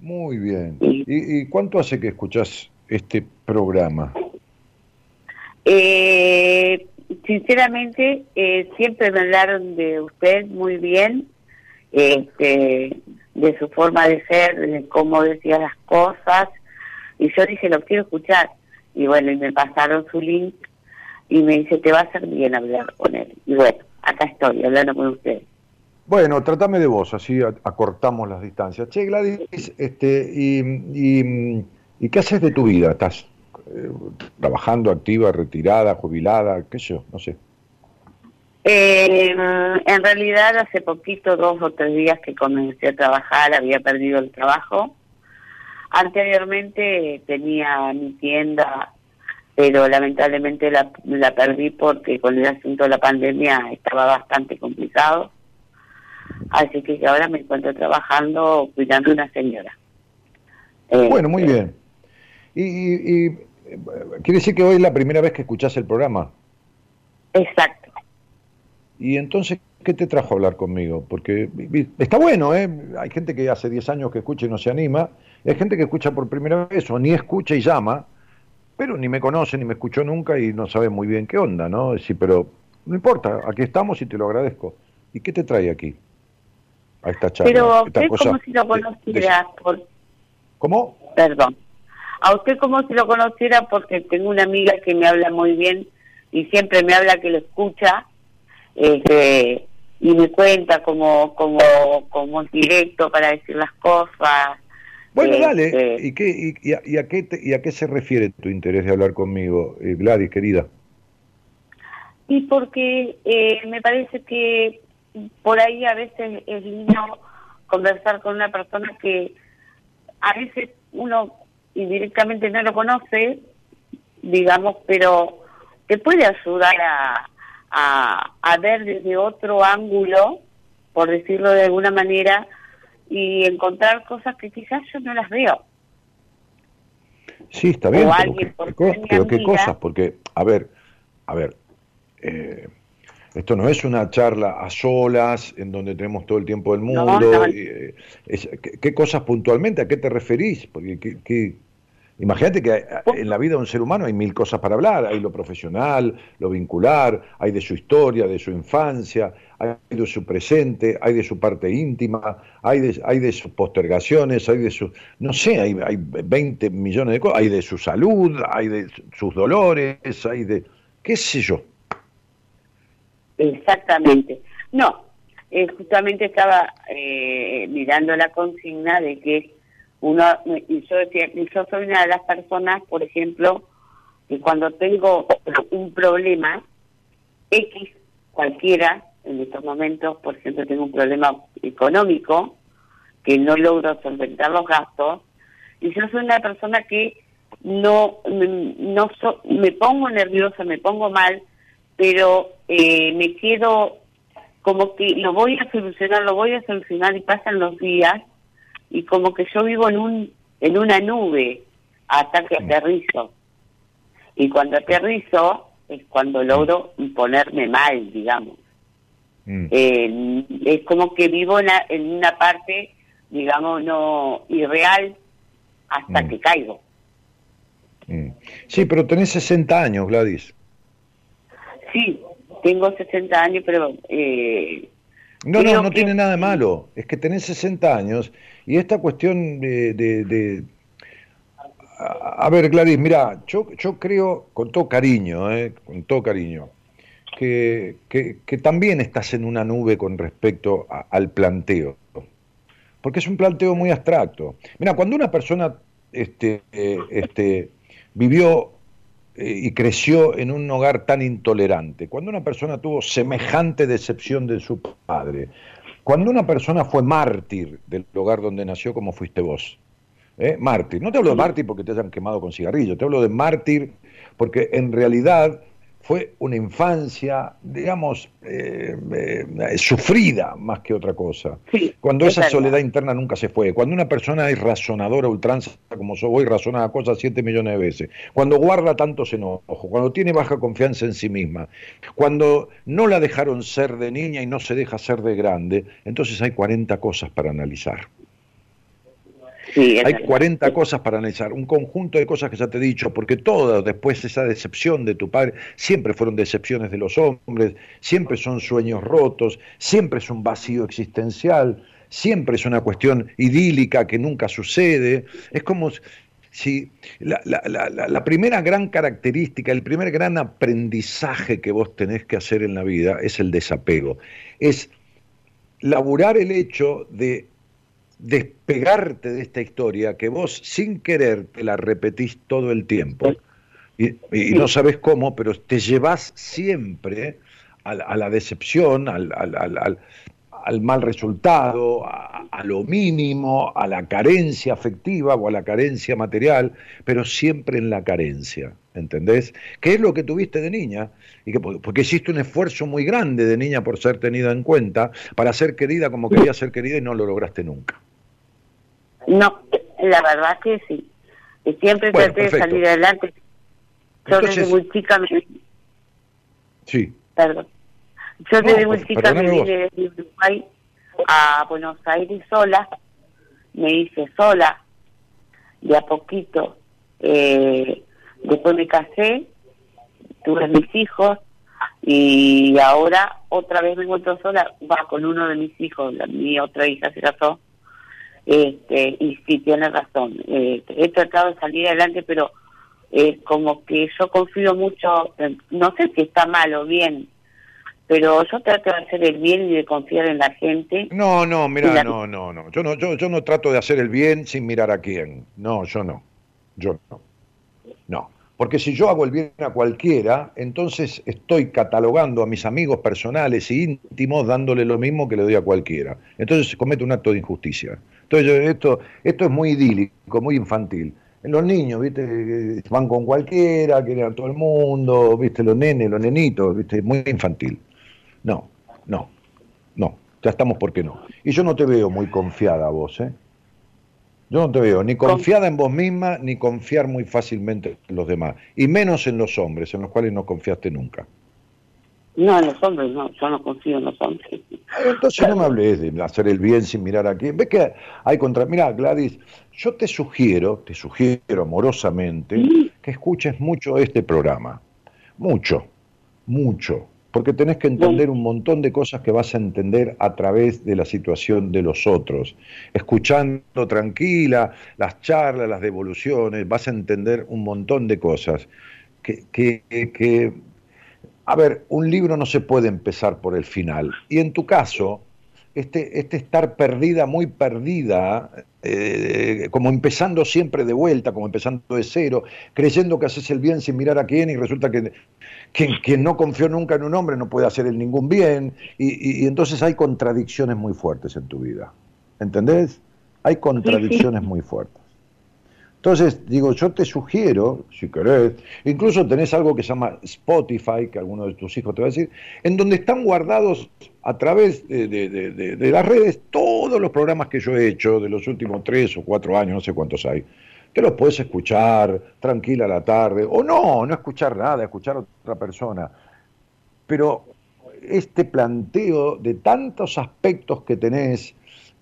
Muy bien. ¿Y, cuánto hace que escuchás este programa? Eh, sinceramente, eh, siempre me hablaron de usted muy bien. Este, de su forma de ser, de cómo decía las cosas, y yo dije, lo quiero escuchar. Y bueno, y me pasaron su link y me dice, te va a hacer bien hablar con él. Y bueno, acá estoy, hablando con ustedes. Bueno, tratame de vos, así acortamos las distancias. Che, Gladys, este, y, y, qué haces de tu vida? ¿Estás eh, trabajando, activa, retirada, jubilada, qué sé yo? No sé. Eh, en realidad hace poquito, dos o tres días que comencé a trabajar, había perdido el trabajo. Anteriormente tenía mi tienda, pero lamentablemente la, la perdí porque con el asunto de la pandemia estaba bastante complicado. Así que ahora me encuentro trabajando cuidando a una señora. Eh, bueno, muy bien. Y, y, quiere decir que hoy es la primera vez que escuchás el programa. Exacto. Y entonces, ¿qué te trajo a hablar conmigo? Porque está bueno, ¿eh? Hay gente que hace 10 años que escucha y no se anima. hay gente que escucha por primera vez o ni escucha y llama, pero ni me conoce, ni me escuchó nunca y no sabe muy bien qué onda, ¿no? Sí, pero no importa, aquí estamos y te lo agradezco. ¿Y qué te trae aquí? A esta charla. Pero a usted como si lo conociera. ¿Cómo? Perdón. A usted como si lo conociera porque tengo una amiga que me habla muy bien y siempre me habla que lo escucha este, y me cuenta como, como, como directo para decir las cosas. Bueno, dale. Este, ¿Y, qué, y, a, qué ¿Y a qué se refiere tu interés de hablar conmigo, eh, Gladys, querida? Y porque eh, me parece que por ahí a veces es lindo conversar con una persona que a veces uno indirectamente no lo conoce, digamos, pero te puede ayudar a, a, ver desde otro ángulo, por decirlo de alguna manera, y encontrar cosas que quizás yo no las veo. Sí, está bien. pero, qué, cosas, porque, a ver, a ver, eh, esto no es una charla a solas en donde tenemos todo el tiempo del mundo. Eh, ¿qué, cosas puntualmente? ¿A qué te referís? Porque ¿qué, Imagínate que en la vida de un ser humano hay mil cosas para hablar, hay lo profesional, lo vincular, hay de su historia, de su infancia, hay de su presente, hay de su parte íntima, hay de, hay de sus postergaciones, hay de su, no sé, hay, hay 20 millones de cosas, hay de su salud, hay de sus dolores, hay de, qué sé yo. Exactamente. No, eh, justamente estaba eh, mirando la consigna de que uno, y yo decía, yo soy una de las personas, por ejemplo, que cuando tengo un problema X, cualquiera, en estos momentos, por ejemplo, tengo un problema económico, que no logro solventar los gastos, y yo soy una persona que no, no me pongo nerviosa, me pongo mal, pero eh, me quedo como que lo voy a solucionar, lo voy a solucionar y pasan los días y como que yo vivo en un en una nube hasta que aterrizo. Y cuando aterrizo es cuando logro ponerme mal, digamos. Mm. Eh, es como que vivo en, en, una parte, digamos, no irreal hasta mm. que caigo. Mm. Sí, pero tenés 60 años, Gladys. Sí, tengo 60 años, pero... Eh, no, no, no tiene nada de malo. Es que tenés 60 años y esta cuestión de... A ver, Gladys, mira, yo, yo creo, con todo cariño, eh, con todo cariño, que, que, también estás en una nube con respecto al planteo, porque es un planteo muy abstracto. Mira, cuando una persona este, eh, este, vivió y creció en un hogar tan intolerante, cuando una persona tuvo semejante decepción de su padre, cuando una persona fue mártir del hogar donde nació, como fuiste vos, ¿eh? mártir, no te hablo de mártir porque te hayan quemado con cigarrillo, te hablo de mártir porque en realidad fue una infancia, digamos, eh, eh, sufrida más que otra cosa. cuando esa soledad interna nunca se fue, cuando una persona es razonadora, ultranza, como soy voy, razona cosas siete millones de veces, cuando guarda tantos enojos, cuando tiene baja confianza en sí misma, cuando no la dejaron ser de niña y no se deja ser de grande, entonces hay 40 cosas para analizar. Hay 40 cosas para analizar, un conjunto de cosas que ya te he dicho, porque todo después esa decepción de tu padre, siempre fueron decepciones de los hombres, siempre son sueños rotos, siempre es un vacío existencial, siempre es una cuestión idílica que nunca sucede. Es como si la, la, primera gran característica, el primer gran aprendizaje que vos tenés que hacer en la vida es el desapego. Es laburar el hecho de despegarte de esta historia que vos sin querer te la repetís todo el tiempo. Y, no sabes cómo, pero te llevas siempre a, la decepción, al, al, mal resultado, a, lo mínimo, a la carencia afectiva o a la carencia material, pero siempre en la carencia, ¿entendés? ¿Qué es lo que tuviste de niña? Y que, porque hiciste un esfuerzo muy grande de niña por ser tenida en cuenta, para ser querida como querías ser querida y no lo lograste nunca. No, la verdad que sí. Y siempre traté de salir adelante. Yo desde muy chica me... Sí. Perdón. Yo desde muy chica me vine de Uruguay a Buenos Aires sola. Me hice sola, de a poquito. Eh, después me casé, tuve mis hijos y ahora otra vez me encuentro sola. Va con uno de mis hijos, la, mi otra hija se casó este, y sí, tiene razón. Eh, he tratado de salir adelante, pero eh, como que yo confío mucho, no sé si está mal o bien, pero yo trato de hacer el bien y de confiar en la gente. No, no, mira, no, no, no. Yo no, yo, yo no trato de hacer el bien sin mirar a quién. No, yo no. Yo no. No. Porque si yo hago el bien a cualquiera, entonces estoy catalogando a mis amigos personales e íntimos dándole lo mismo que le doy a cualquiera. Entonces se comete un acto de injusticia. Entonces esto, esto es muy idílico, muy infantil. Los niños, ¿viste? Van con cualquiera, quieren a todo el mundo, ¿viste? Los nenes, los nenitos, ¿viste? Muy infantil. No, no, no. Ya estamos porque no. Y yo no te veo muy confiada vos, ¿eh? Yo no te veo ni confiada en vos misma, ni confiar muy fácilmente en los demás. Y menos en los hombres, en los cuales no confiaste nunca. No, en los hombres no, yo no confío en los hombres. Entonces no me hables de hacer el bien sin mirar a quién. Ves que hay contra... Mira, Gladys, yo te sugiero, te sugiero amorosamente, que escuches mucho este programa. Mucho, mucho. Porque tenés que entender un montón de cosas que vas a entender a través de la situación de los otros. Escuchando tranquila las charlas, las devoluciones, vas a entender un montón de cosas que, que, que a ver, un libro no se puede empezar por el final. Y en tu caso, este, este estar perdida, muy perdida, eh, como empezando siempre de vuelta, como empezando de cero, creyendo que haces el bien sin mirar a quién y resulta que quien, no confió nunca en un hombre no puede hacer el ningún bien. Y, y, entonces hay contradicciones muy fuertes en tu vida. ¿Entendés? Hay contradicciones muy fuertes. Entonces, digo, yo te sugiero, si querés, incluso tenés algo que se llama Spotify, que alguno de tus hijos te va a decir, en donde están guardados a través de, las redes todos los programas que yo he hecho de los últimos tres o cuatro años, no sé cuántos hay. Te los puedes escuchar tranquila a la tarde, o no, no escuchar nada, escuchar a otra persona. Pero este planteo de tantos aspectos que tenés,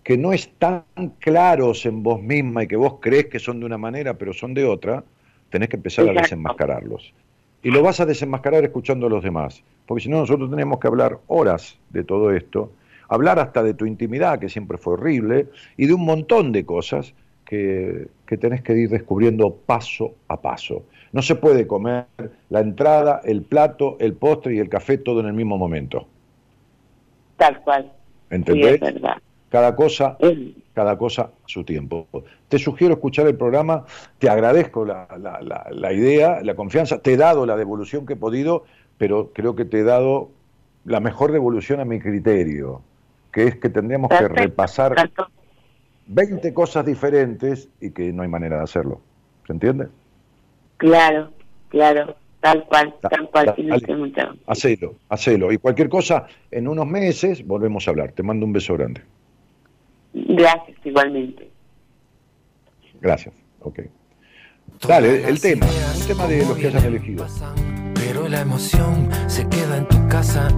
que no están claros en vos misma y que vos crees que son de una manera pero son de otra, tenés que empezar a desenmascararlos. Y lo vas a desenmascarar escuchando a los demás, porque si no nosotros tenemos que hablar horas de todo esto, hablar hasta de tu intimidad, que siempre fue horrible, y de un montón de cosas que, que tenés que ir descubriendo paso a paso. No se puede comer la entrada, el plato, el postre y el café todo en el mismo momento. Tal cual. ¿Entendés? verdad. Cada cosa, cada cosa a su tiempo. Te sugiero escuchar el programa, te agradezco la, la, la, idea, la confianza, te he dado la devolución que he podido, pero creo que te he dado la mejor devolución a mi criterio, que es que tendríamos que repasar 20 cosas diferentes y que no hay manera de hacerlo. ¿Se entiende? Claro, claro. Tal cual, tal cual. Hacelo, hacelo. Y cualquier cosa, en unos meses volvemos a hablar. Te mando un beso grande. Gracias, igualmente. Gracias, ok. Dale, el tema, el tema de los que hayas elegido. Pero la emoción se queda en tu casa,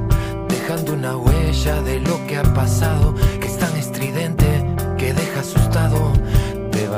dejando una huella de lo que ha pasado, que es tan estridente que deja asustado. Te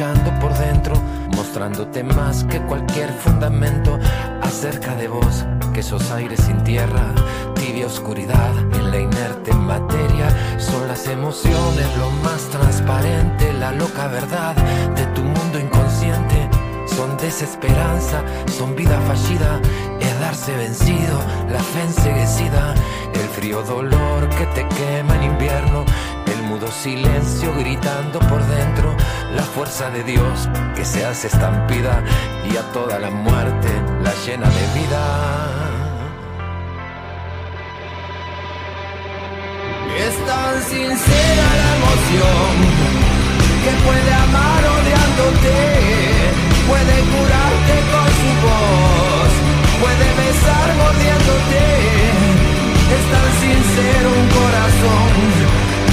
va erosionando, tallando por dentro, mostrándote más que cualquier fundamento más cerca de vos que esos aires sin tierra, tibia oscuridad en la inerte materia. Son las emociones lo más transparente, la loca verdad de tu mundo inconsciente. Son desesperanza, son vida fallida, es darse vencido, la fe enseguecida, el frío dolor que te quema en invierno, el mudo silencio gritando por dentro, la fuerza de Dios que se hace estampida y a toda la muerte la llena de vida. Es tan sincera la emoción que puede amar odiándote, puede curarte con su voz, puede besar mordiéndote. Es tan sincero un corazón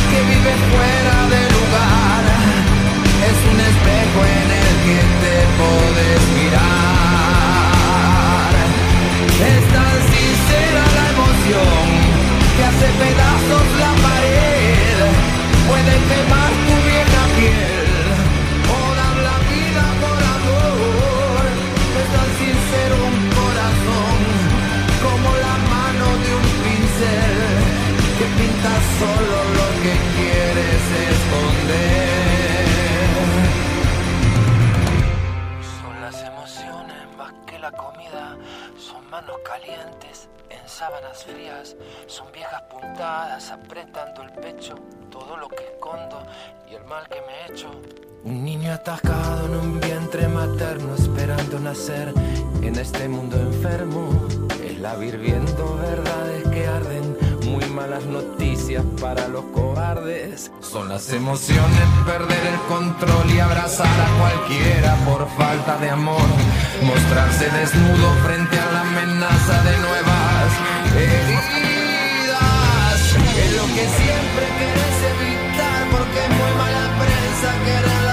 que vive fuera de Es tan sincera la emoción que hace pedazos la pared, puede quemar tu vieja piel o dar la vida por amor. Es tan sincero un corazón como la mano de un pincel que pinta solo la comida, son manos calientes en sábanas frías, son viejas puntadas apretando el pecho, todo lo que escondo y el mal que me he hecho. Un niño atascado en un vientre materno esperando nacer en este mundo enfermo. Es la viendo verdades que arden, malas noticias para los cobardes. Son las emociones, perder el control y abrazar a cualquiera por falta de amor. Mostrarse desnudo frente a la amenaza de nuevas heridas. Es lo que siempre querés evitar porque es muy mala prensa quererla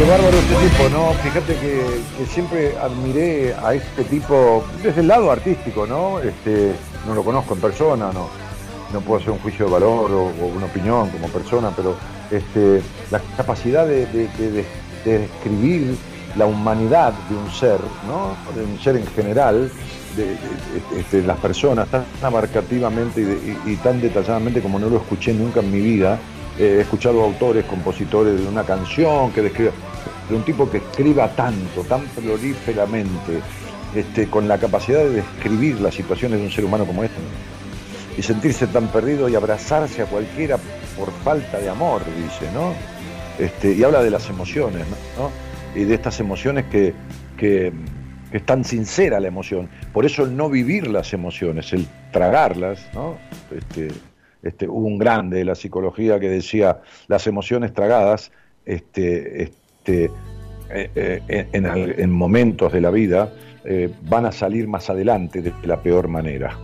Qué bárbaro este tipo, ¿no? Fíjate que, siempre admiré a este tipo desde el lado artístico, ¿no? Este, no lo conozco en persona, no, no puedo hacer un juicio de valor o, una opinión como persona, pero este, la capacidad de, de- de- de- de describir la humanidad de un ser, ¿no? De un ser en general, de, de- este, las personas tan abarcativamente y, tan detalladamente como no lo escuché nunca en mi vida. He escuchado autores, compositores de una canción que describe, de un tipo que escriba tanto, tan prolíferamente, este, con la capacidad de describir las situaciones de un ser humano como este y sentirse tan perdido y abrazarse a cualquiera por falta de amor, dice, ¿no? Este, y habla de las emociones, ¿no? Y de estas emociones que, que, que es tan sincera la emoción. Por eso el no vivir las emociones, el tragarlas, ¿no? Este, este, hubo un grande de la psicología que decía las emociones tragadas, este, este, eh, eh, en, en- en momentos de la vida, eh, van a salir más adelante de la peor manera.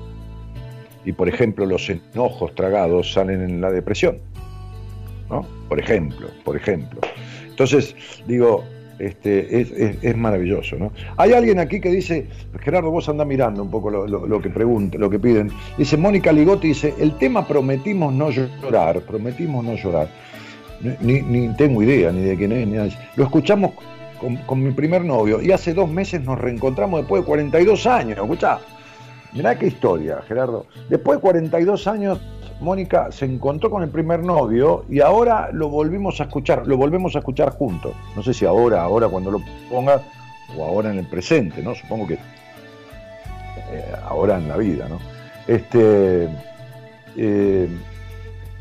Y por ejemplo, los enojos tragados salen en la depresión. ¿no? Por ejemplo, por ejemplo. Entonces, digo, este, es, maravilloso, ¿no? Hay alguien aquí que dice, Gerardo, vos anda mirando un poco lo- lo que pregunta, lo que piden. Dice, Mónica Ligotti dice, el tema prometimos no llorar, prometimos no llorar. Ni, ni tengo idea ni de quién es, ni nada. Lo escuchamos con, con mi primer novio y hace dos meses nos reencontramos después de 42 años. Escuchá, mirá qué historia, Gerardo. Después de 42 años, Mónica se encontró con el primer novio y ahora lo volvimos a escuchar, lo volvemos a escuchar juntos. No sé si ahora, ahora cuando lo ponga, o ahora en el presente, ¿no? Supongo que eh, ahora en la vida, ¿no? Este, eh,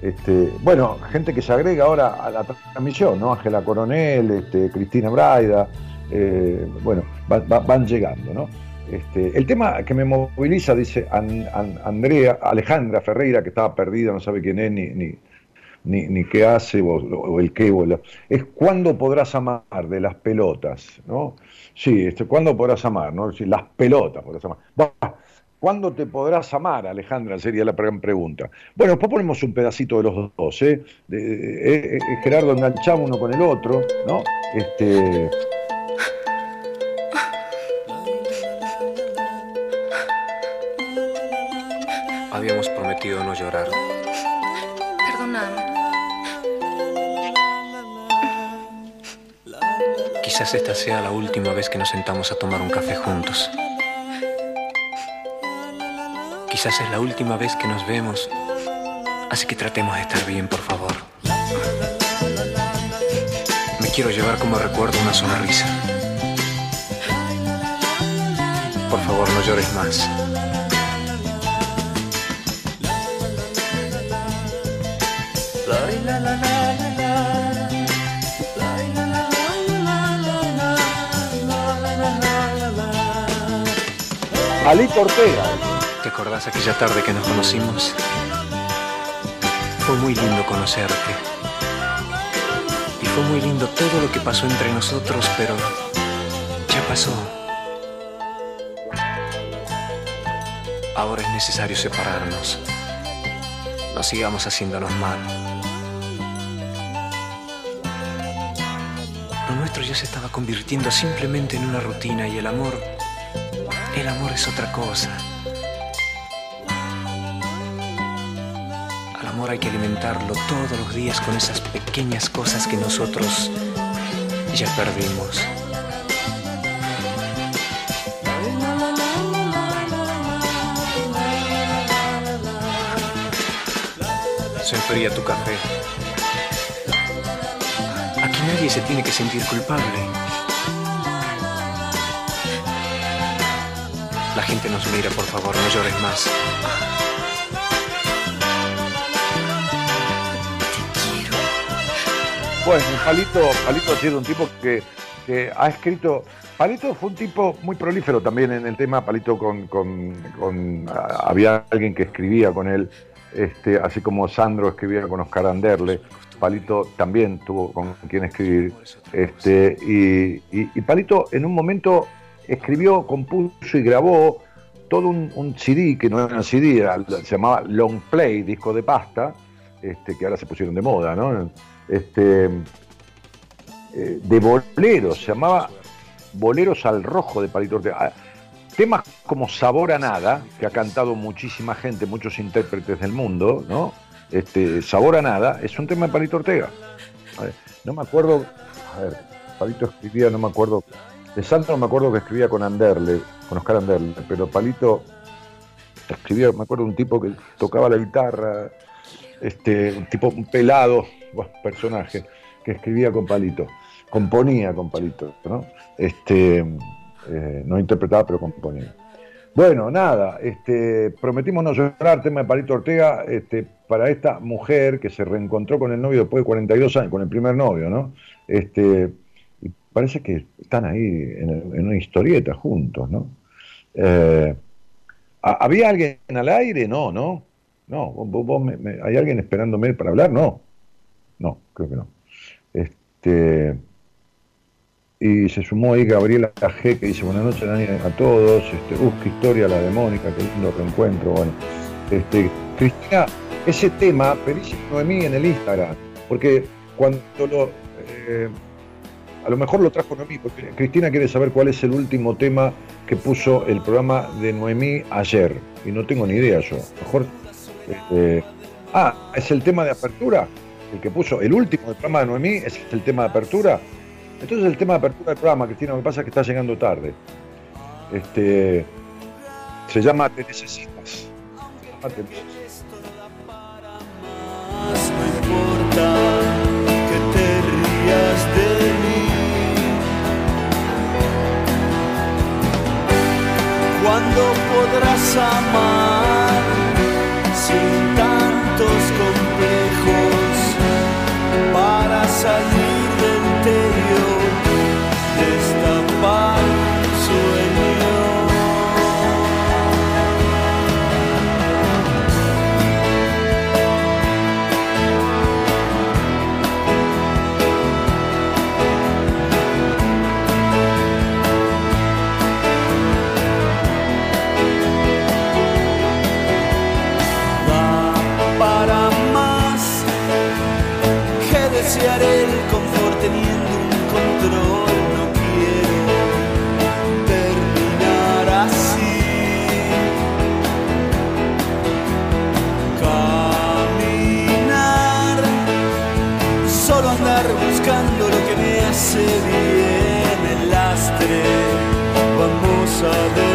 este, bueno, gente que se agrega ahora a la transmisión, ¿no? Ángela Coronel, este, Cristina Braida, eh, bueno, va- va- van llegando, ¿no? Este, el tema que me moviliza, dice An- An- Andrea, Alejandra Ferreira, que estaba perdida, no sabe quién es ni, ni, qué hace o, el qué, o es cuándo podrás amar de las pelotas, ¿no? Sí, este, ¿cuándo podrás amar? ¿no? Sí, las pelotas podrás amar. ¿Cuándo te podrás amar, Alejandra? Sería la gran pregunta. Bueno, después ponemos un pedacito de los dos, ¿eh? eh, eh Gerardo enganchaba uno con el otro, ¿no? Este. Habíamos prometido no llorar. Perdóname. Quizás esta sea la última vez que nos sentamos a tomar un café juntos. Quizás es la última vez que nos vemos. Así que tratemos de estar bien, por favor. Me quiero llevar como recuerdo una sonrisa. Por favor, no llores más. Alito Ortega. ¿Te acordás aquella tarde que nos conocimos? Fue muy lindo conocerte. Y fue muy lindo todo lo que pasó entre nosotros, pero ya pasó. Ahora es necesario separarnos. No sigamos haciéndonos mal. Lo nuestro ya se estaba convirtiendo simplemente en una rutina y el amor, el amor es otra cosa. Amor hay que alimentarlo todos los días con esas pequeñas cosas que nosotros ya perdimos. Se enfría tu café. Aquí nadie se tiene que sentir culpable. La gente nos mira, por favor, no llores más. Bueno, Palito, Palito ha sido un tipo que, ha escrito. Palito fue un tipo muy prolífero también en el tema. Palito con, había alguien que escribía con él, este, así como Sandro escribía con Oscar Anderle. Palito también tuvo con quien escribir. Este, y, Palito en un momento escribió, compuso y grabó todo un, CD, que no era un CD, se llamaba Long Play, disco de pasta, este, que ahora se pusieron de moda, ¿no? Este, eh, de boleros, se llamaba Boleros al Rojo de Palito Ortega. Ah, Temas como Sabor a Nada, que ha cantado muchísima gente, muchos intérpretes del mundo, ¿no? Este, Sabor a Nada es un tema de Palito Ortega. No me acuerdo, a ver, Palito escribía, no me acuerdo, de Sandro me acuerdo que escribía con Anderle, con Oscar Anderle, pero Palito escribía, me acuerdo un tipo que tocaba la guitarra, este, un tipo pelado, personaje, que escribía con Palito, componía con Palito, ¿no? Este, eh, no interpretaba, pero componía. Bueno, nada, este, prometimos no llorar, tema de Palito Ortega, este, para esta mujer que se reencontró con el novio después de 42 años, con el primer novio, ¿no? Este, y parece que están ahí en, una historieta juntos, ¿no? Eh, ¿ha- ¿Había alguien al aire? No, no. No, vos- vos me- me- ¿hay alguien esperándome para hablar? No. Creo que no. Este, y se sumó ahí Gabriela G que dice buenas noches a todos. Este, uf, qué historia la de Mónica, qué lindo reencuentro. Bueno, este, Cristina, ese tema, pedísimo Noemí en el Instagram, porque cuando lo. eh, a lo mejor lo trajo Noemí, porque Cristina quiere saber cuál es el último tema que puso el programa de Noemí ayer. Y no tengo ni idea yo. Mejor. este, ah, es el tema de apertura. El que puso el último del programa de Noemí es el tema de apertura. Entonces el tema de apertura del programa, Cristina, lo que pasa es que está llegando tarde. Este se llama Te necesitas. Llama Te necesitas. Más no importa para se viene el lastre, vamos a despedir.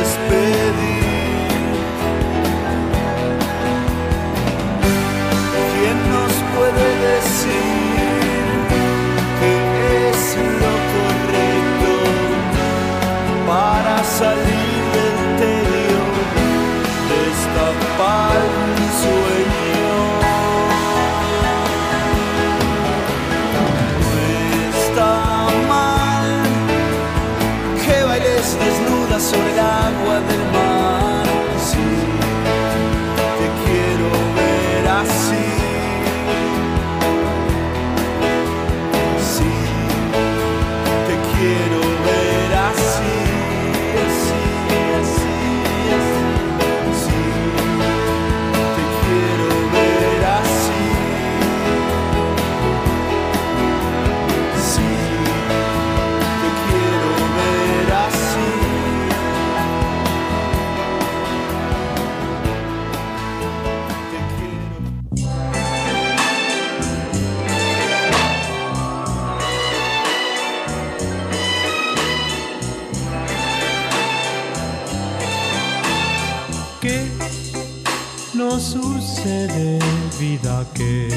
Sucede, vida, que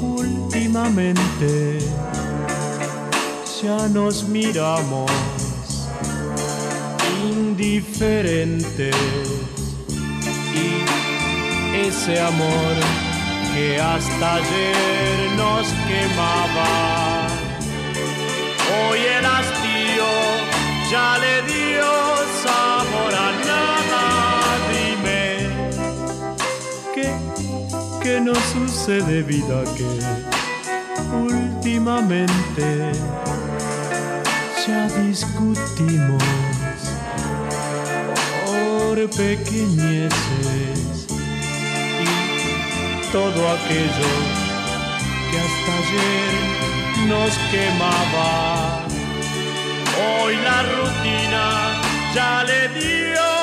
últimamente ya nos miramos indiferentes. Y ese amor que hasta ayer nos quemaba Hoy el hastío ya le dio qué nos sucede, vida? Que últimamente ya discutimos por pequeñeces y todo aquello que hasta ayer nos quemaba. Hoy la rutina ya le dio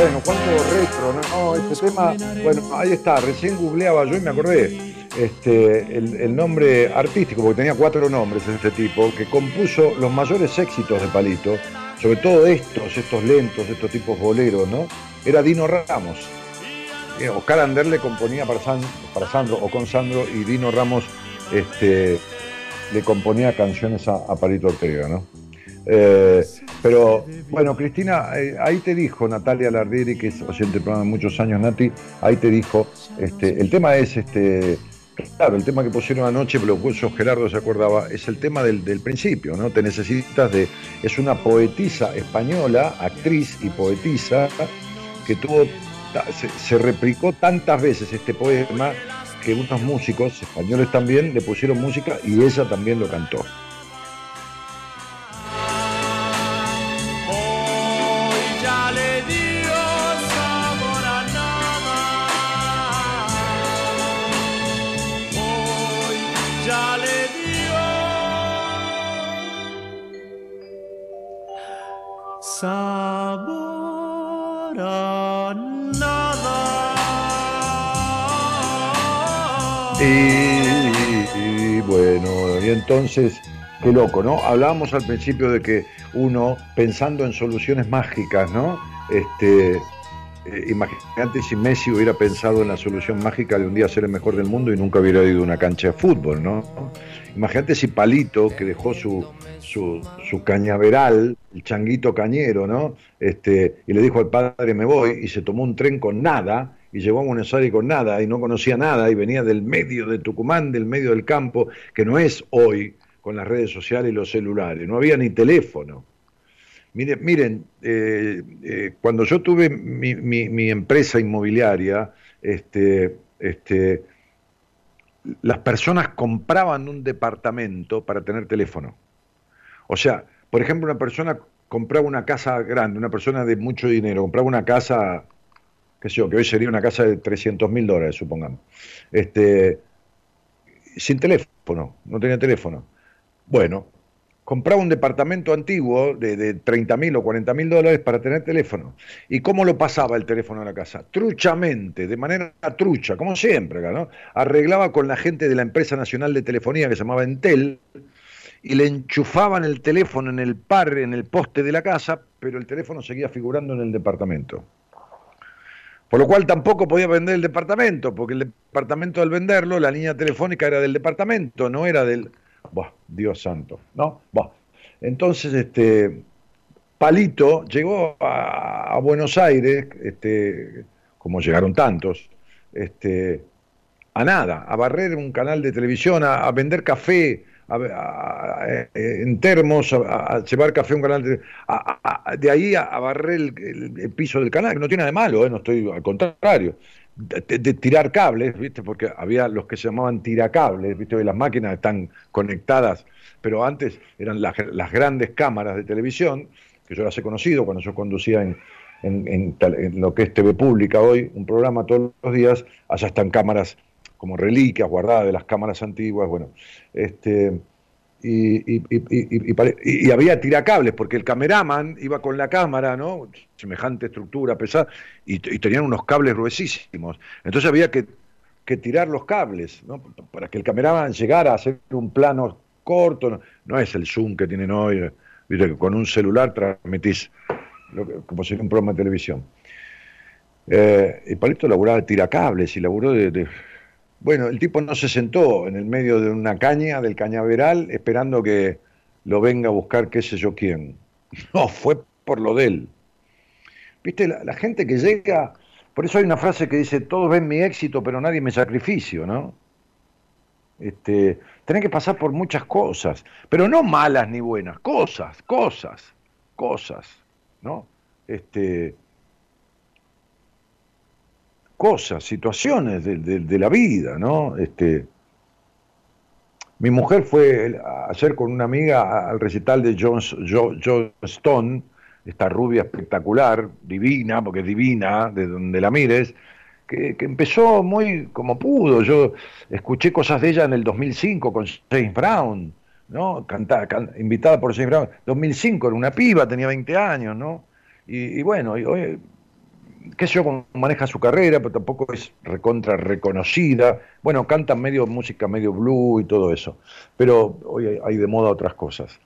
Bueno, cuánto retro, ¿no? No, este tema, bueno, ahí está, recién googleaba yo y me acordé. Este, el, nombre artístico, porque tenía cuatro nombres este tipo, que compuso los mayores éxitos de Palito, sobre todo estos, estos lentos, estos tipos boleros, ¿no? Era Dino Ramos. Eh, Oscar Ander le componía para, San- para Sandro o con Sandro y Dino Ramos este, le componía canciones a, a Palito Ortega, ¿no? Eh, pero bueno, Cristina, eh, ahí te dijo Natalia Lardieri, que es oyente del programa de muchos años, Nati, ahí te dijo, este, el tema es, este, claro, el tema que pusieron anoche, pero lo Gerardo, se acordaba, es el tema del, principio, ¿no? Te necesitas de, es una poetisa española, actriz y poetisa, que tuvo, se, se replicó tantas veces este poema que unos músicos españoles también le pusieron música y ella también lo cantó. Nada. Y, y bueno, y entonces, qué loco, ¿no? Hablábamos al principio de que uno, pensando en soluciones mágicas, ¿no? Este, eh, imagínate si Messi hubiera pensado en la solución mágica de un día ser el mejor del mundo y nunca hubiera ido a una cancha de fútbol, ¿no? Imagínate si Palito, que dejó su, su, cañaveral, el changuito cañero, ¿no? Este, y le dijo al padre, me voy, y se tomó un tren con nada, y llegó a Buenos Aires con nada, y no conocía nada, y venía del medio de Tucumán, del medio del campo, que no es hoy con las redes sociales y los celulares, no había ni teléfono. Miren, miren eh, eh, cuando yo tuve mi, mi- mi empresa inmobiliaria, este, este, las personas compraban un departamento para tener teléfono. O sea, por ejemplo, una persona compraba una casa grande, una persona de mucho dinero, compraba una casa, qué sé yo, que hoy sería una casa de 300 mil dólares, supongamos, este, sin teléfono, no tenía teléfono. Bueno, compraba un departamento antiguo de, de 30 mil o 40 mil dólares para tener teléfono. ¿Y cómo lo pasaba el teléfono a la casa? Truchamente, de manera trucha, como siempre, ¿no? Arreglaba con la gente de la empresa nacional de telefonía que se llamaba Entel y le enchufaban el teléfono en el par, en el poste de la casa, pero el teléfono seguía figurando en el departamento. Por lo cual tampoco podía vender el departamento, porque el departamento al venderlo, la línea telefónica era del departamento, no era del... Buah, Dios santo, ¿no? Entonces, este, Palito llegó a, Buenos Aires, este, como llegaron tantos, este, a nada, a barrer un canal de televisión, a, vender café, a, en termos, a, llevar café a un canal, de, de ahí a, barrer el, el, piso del canal, que no tiene nada de malo, ¿eh? no estoy al contrario. De, tirar cables, ¿viste? Porque había los que se llamaban tiracables, ¿viste? las máquinas están conectadas, pero antes eran las, grandes cámaras de televisión, que yo las he conocido cuando yo conducía en, en, en, en, lo que es TV Pública hoy, un programa todos los días, allá están cámaras como reliquias guardadas de las cámaras antiguas, bueno, este, y, y, y, y, había tiracables, porque el cameraman iba con la cámara, ¿no? Semejante estructura pesada, y, tenían unos cables gruesísimos. Entonces había que, que, tirar los cables, ¿no? Para que el cameraman llegara a hacer un plano corto, no, es el zoom que tienen hoy, ¿viste? que con un celular transmitís lo que, como si fuera un programa de televisión. Eh, y Palito laburaba tiracables y laburó de, de bueno, el tipo no se sentó en el medio de una caña, del cañaveral, esperando que lo venga a buscar qué sé yo quién. No, fue por lo de él. Viste, la, gente que llega, por eso hay una frase que dice, todos ven mi éxito, pero nadie me sacrificio, ¿no? Este, tenés que pasar por muchas cosas, pero no malas ni buenas, cosas, cosas, cosas, ¿no? Este, cosas, situaciones de, de, la vida, ¿no? Este, mi mujer fue ayer con una amiga al recital de John, Stone, esta rubia espectacular, divina, porque es divina, de donde la mires, que, que, empezó muy como pudo. Yo escuché cosas de ella en el 2005 con James Brown, ¿no? Cantada, can, invitada por James Brown. 2005 era una piba, tenía 20 años, ¿no? Y, bueno, hoy qué sé yo, maneja su carrera, pero tampoco es recontra reconocida. Bueno, canta medio música, medio blue y todo eso. Pero hoy hay, hay de moda otras cosas.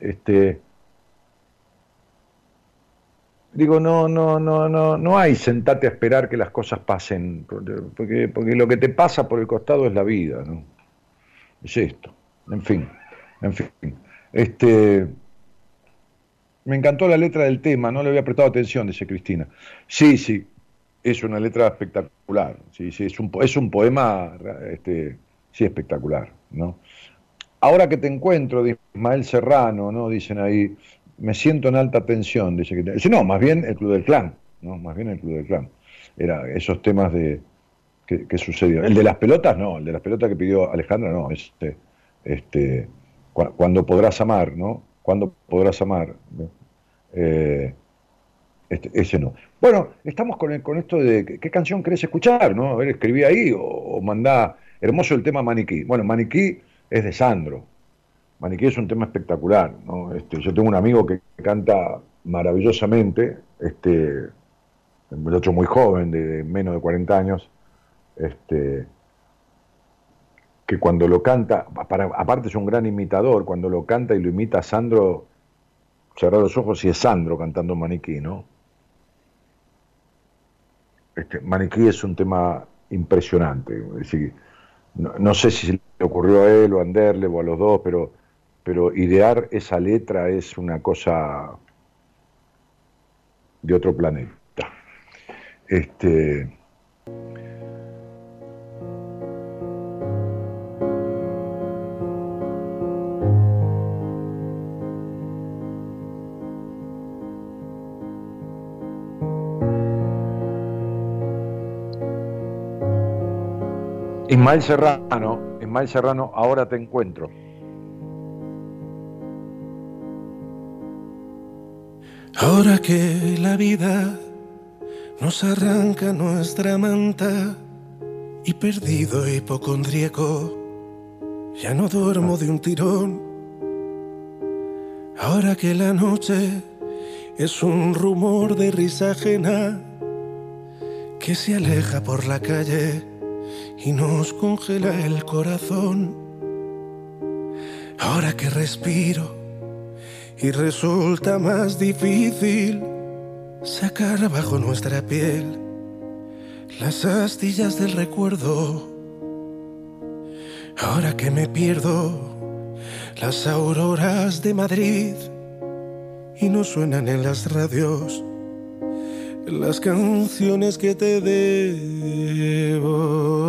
Este, digo, no, no, no, no, no hay sentate a esperar que las cosas pasen, porque, porque lo que te pasa por el costado es la vida, ¿no? Es esto. En fin, en fin. Este, me encantó la letra del tema, no le había prestado atención, dice Cristina. Sí, sí, es una letra espectacular, sí, sí, es un, es un poema, este, sí, espectacular, ¿no? Ahora que te encuentro, de Ismael Serrano, ¿no? Dicen ahí, me siento en alta tensión, dice que dice, no, más bien el Club del Clan, ¿no? Más bien el Club del Clan. Era esos temas de que, que sucedió. El de las pelotas, no, el de las pelotas que pidió Alejandra, no, este, este, cuando podrás amar, ¿no? ¿Cuándo podrás amar? Eh, este, ese no. Bueno, estamos con, el, con esto de qué canción querés escuchar, ¿no? A ver, escribí ahí o, o mandá. Hermoso el tema Maniquí. Bueno, Maniquí es de Sandro. Maniquí es un tema espectacular, ¿no? Este, yo tengo un amigo que canta maravillosamente, este, un muchacho muy joven, de, de menos de 40 años, este, que cuando lo canta, para, aparte es un gran imitador, cuando lo canta y lo imita Sandro, cerrar los ojos y es Sandro cantando Maniquí, ¿no? Este, Maniquí es un tema impresionante, es decir, no, no, sé si le ocurrió a él o a Anderle o a los dos, pero, pero idear esa letra es una cosa de otro planeta. Este, Ismael Serrano, Ismael Serrano, ahora te encuentro. Ahora que la vida nos arranca nuestra manta y perdido hipocondríaco, ya no duermo de un tirón. Ahora que la noche es un rumor de risa ajena que se aleja por la calle y nos congela el corazón. Ahora que respiro y resulta más difícil sacar bajo nuestra piel las astillas del recuerdo. Ahora que me pierdo las auroras de Madrid y no suenan en las radios las canciones que te debo.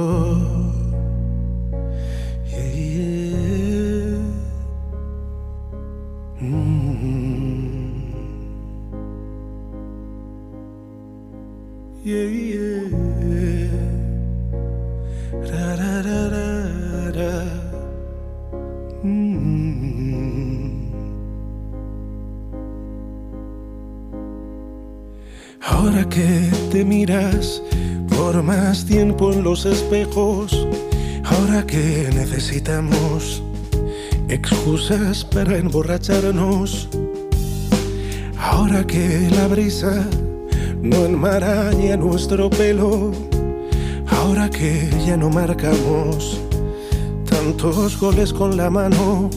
Ahora que te miras por más tiempo en los espejos, ahora que necesitamos excusas para emborracharnos, ahora que la brisa no enmaraña nuestro pelo, ahora que ya no marcamos tantos goles con la mano,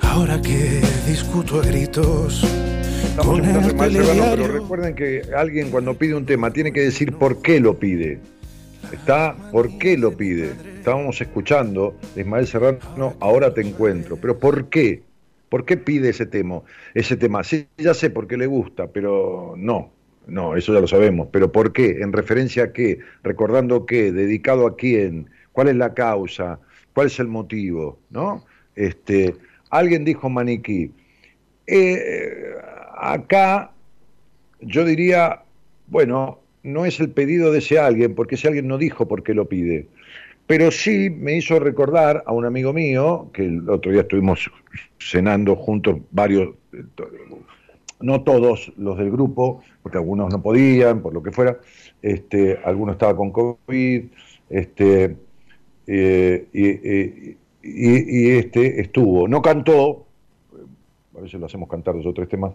ahora que discuto a gritos Estamos con el Galo, pero recuerden que alguien cuando pide un tema tiene que decir por qué lo pide. Está, ¿por qué lo pide? Estábamos escuchando de Ismael Serrano, ahora te encuentro. Pero ¿por qué? ¿Por qué pide ese tema? Ese tema, sí, ya sé por qué le gusta, pero no, no, eso ya lo sabemos. Pero ¿por qué? ¿En referencia a qué? ¿Recordando qué? ¿Dedicado a quién? ¿Cuál es la causa? ¿Cuál es el motivo? ¿No? Este, alguien dijo maniquí. Eh, acá yo diría, bueno, no es el pedido de ese alguien, porque ese alguien no dijo por qué lo pide. Pero sí me hizo recordar a un amigo mío, que el otro día estuvimos cenando juntos varios, eh, no todos los del grupo, porque algunos no podían, por lo que fuera, este, algunos estaban con COVID, este, eh, y, y- este estuvo, no cantó, a veces lo hacemos cantar dos o tres temas,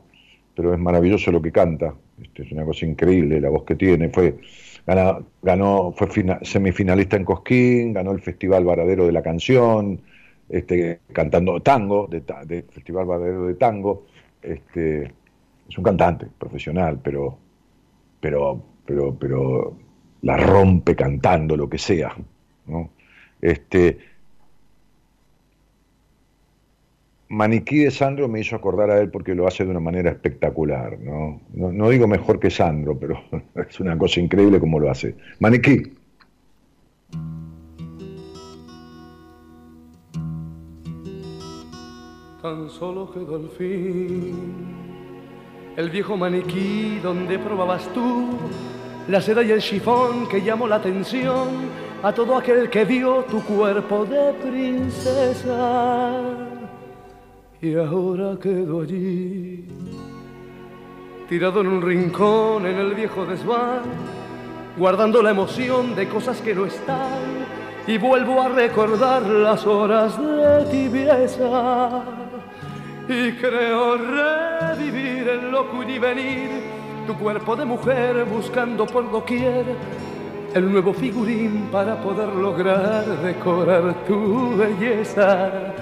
pero es maravilloso lo que canta, este, es una cosa increíble la voz que tiene, fue ganó, fue fina- semifinalista en Cosquín, ganó el Festival Varadero de la Canción, este, cantando tango, de, de Festival Varadero de Tango, este, es un cantante profesional, pero, pero, pero, pero la rompe cantando lo que sea, ¿no? Este, Maniquí de Sandro me hizo acordar a él porque lo hace de una manera espectacular, ¿no? No, no digo mejor que Sandro, pero es una cosa increíble como lo hace. Maniquí. Tan solo quedó al fin el viejo maniquí donde probabas tú la seda y el chifón que llamó la atención a todo aquel que vio tu cuerpo de princesa. Y ahora quedó allí, tirado en un rincón en el viejo desván, guardando la emoción de cosas que no están. Y vuelvo a recordar las horas de tibieza y creo revivir en loco y venir tu cuerpo de mujer buscando por doquier el nuevo figurín para poder lograr decorar tu belleza.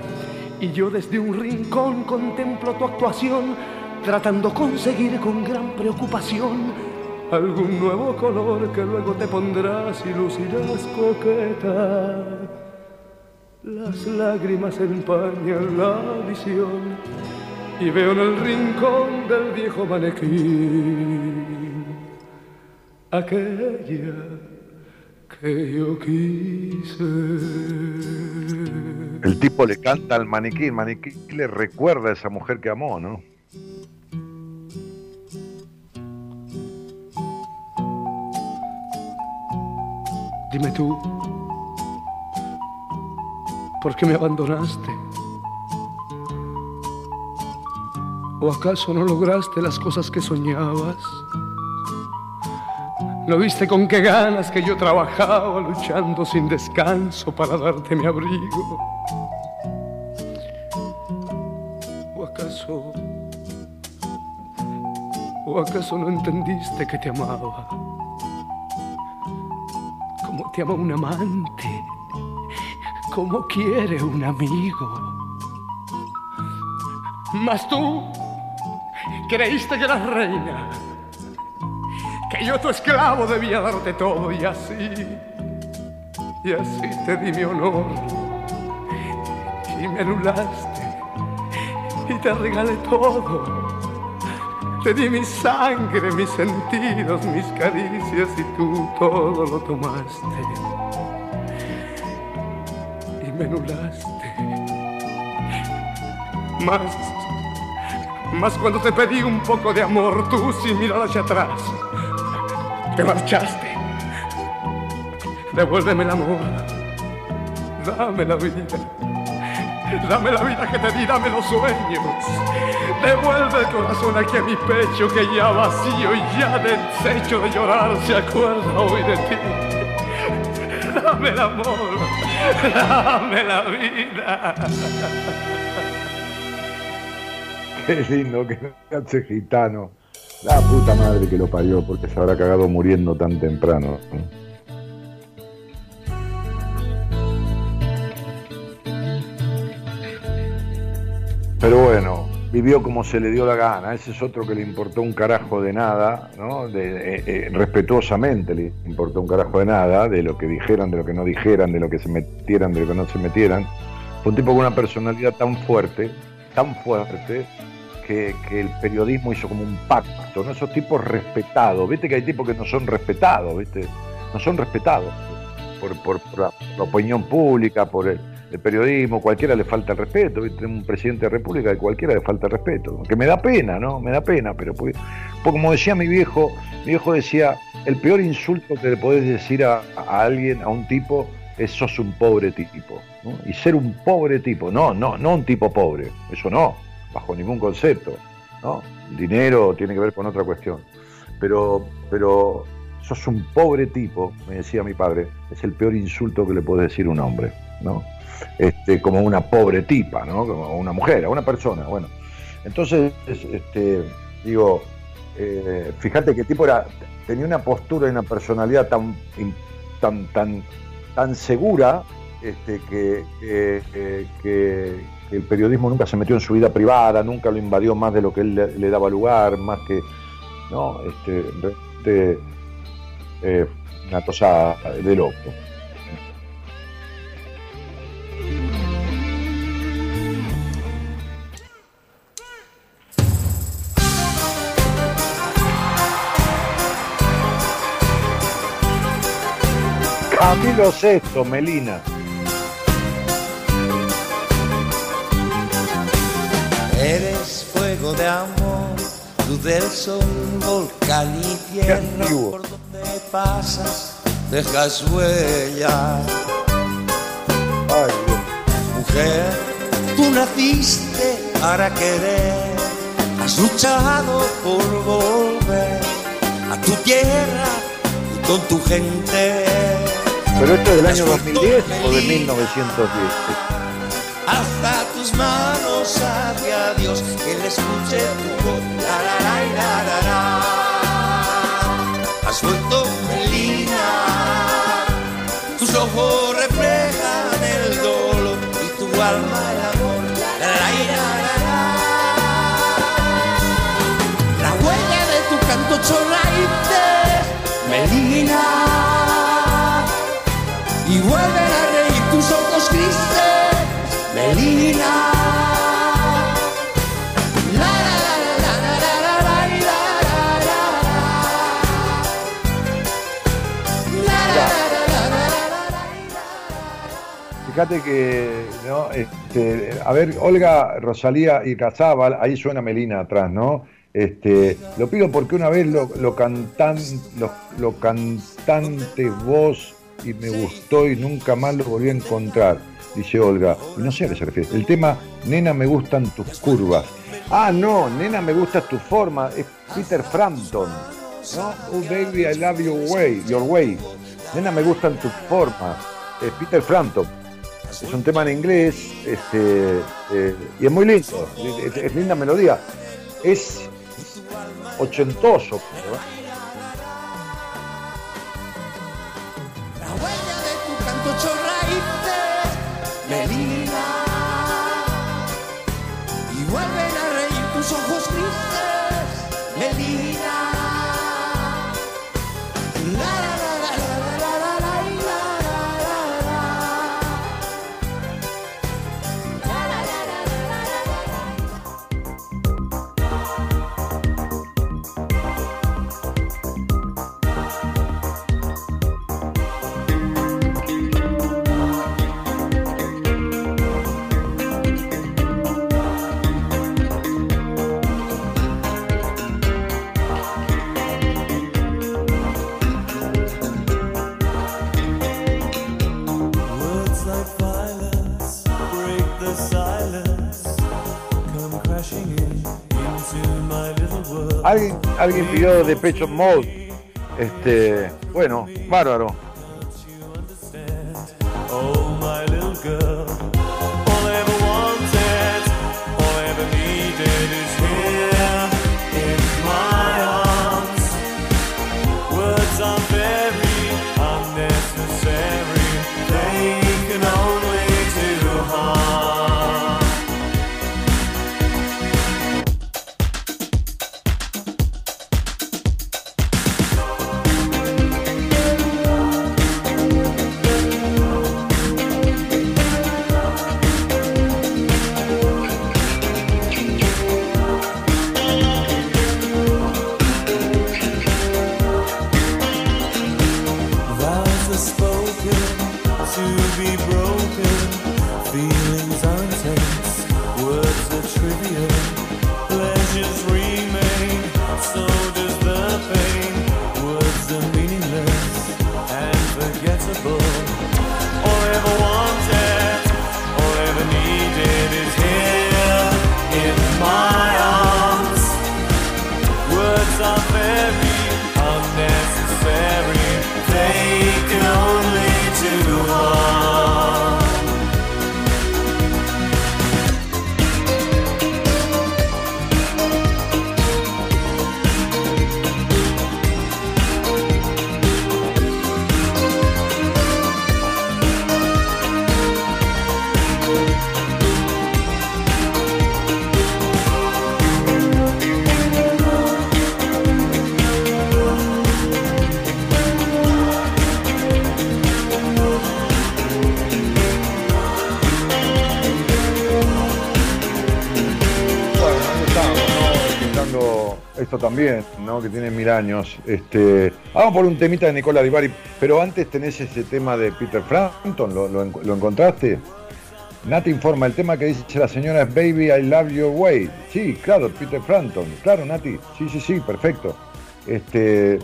Y yo desde un rincón contemplo tu actuación, tratando conseguir con gran preocupación algún nuevo color que luego te pondrás y lucirás coqueta. Las lágrimas empañan la visión y veo en el rincón del viejo manequín aquella que yo quise. El tipo le canta al maniquí, el maniquí le recuerda a esa mujer que amó, ¿no? Dime tú, ¿por qué me abandonaste? ¿O acaso no lograste las cosas que soñabas? ¿No viste con qué ganas que yo trabajaba luchando sin descanso para darte mi abrigo? beso. ¿O acaso no entendiste que te amaba? Como te ama un amante, como quiere un amigo. Mas tú creíste que eras reina, que yo tu esclavo debía darte todo y así, y así te di mi honor y me anulaste y te regalé todo. Te di mi sangre, mis sentidos, mis caricias y tú todo lo tomaste y me anulaste. Más, más cuando te pedí un poco de amor, tú sin mirar hacia atrás, te marchaste. Devuélveme el amor, dame la vida. Dame la vida que te di, dame los sueños. Devuelve el corazón aquí a mi pecho que ya vacío y ya deshecho de llorar se acuerda hoy de ti. Dame el amor, dame la vida. Qué lindo que hace gitano. La puta madre que lo parió porque se habrá cagado muriendo tan temprano. ¿no? Pero bueno, vivió como se le dio la gana. Ese es otro que le importó un carajo de nada, ¿no? Eh, eh, respetuosamente le importó un carajo de nada, de lo que dijeran, de lo que no dijeran, de lo que se metieran, de lo que no se metieran. Fue un tipo con una personalidad tan fuerte, tan fuerte, que, el periodismo hizo como un pacto, ¿no? Esos tipos respetados. Viste que hay tipos que no son respetados, ¿viste? No son respetados por, la, opinión pública, por el, periodismo, cualquiera le falta el respeto, ¿viste? un presidente de república que cualquiera le falta el respeto, que me da pena, ¿no? Me da pena, pero pues, pues como decía mi viejo, mi viejo decía, el peor insulto que le podés decir a, alguien, a un tipo, es sos un pobre tipo. Y ser un pobre tipo, no, no, no un tipo pobre, eso no, bajo ningún concepto, ¿no? Dinero tiene que ver con otra cuestión, pero, pero sos un pobre tipo, me decía mi padre, es el peor insulto que le puedes decir un hombre, ¿no? Este, como una pobre tipa, ¿no? Como una mujer, una persona, bueno. Entonces, este, digo, eh, fíjate que tipo era, tenía una postura y una personalidad tan, tan, tan, tan segura este, que el periodismo nunca se metió en su vida privada, nunca lo invadió más de lo que él le, daba lugar, más que, ¿no? Este, eh, una cosa de loco. Camilo Sesto, Melina. Eres fuego de amor, luz del sol, volcán y tierra. Por donde pasas, dejas huella. Mujer, tú naciste para querer, has luchado por volver a tu tierra y con tu gente. ¿Pero esto es del año 2010 o de 1910? Alza tus manos hacia Dios, que Él escuche tu voz. La, la, la, la, la, la. Has vuelto Melina, tus ojos reflejan el dolor y tu alma el amor. La, la, la, la, la. La huella de tu canto raíces, Melina, y vuelven a reír tus ojos grises. Fíjate que, ¿no? Este, a ver, Olga, Rosalía y Cazábal, ahí suena Melina atrás, ¿no? Este, lo pido porque una vez lo, lo cantan, lo, lo cantante voz y me gustó y nunca más lo volví a encontrar, dice Olga. Y no sé a qué se refiere. El tema, nena, me gustan tus curvas. Ah, no, nena, me gusta tu forma. Es Peter Frampton. ¿no? Oh, baby, I love your way, your way. Nena, me gustan tus formas. Es Peter Frampton. Es un tema en inglés este, eh, y es muy lindo. Es, linda melodía. Es ochentoso. Raíces, Alguien, pidió de Pecho Mode. Este, bueno, bárbaro. También, ¿no? Que tiene mil años. Este, vamos por un temita de Nicola Di Bari, pero antes tenés ese tema de Peter Frampton, ¿lo, lo, en- lo encontraste? Nati informa, el tema que dice la señora es Baby, I Love Your Way. Sí, claro, Peter Frampton. Claro, Nati. Sí, sí, sí, perfecto. Este,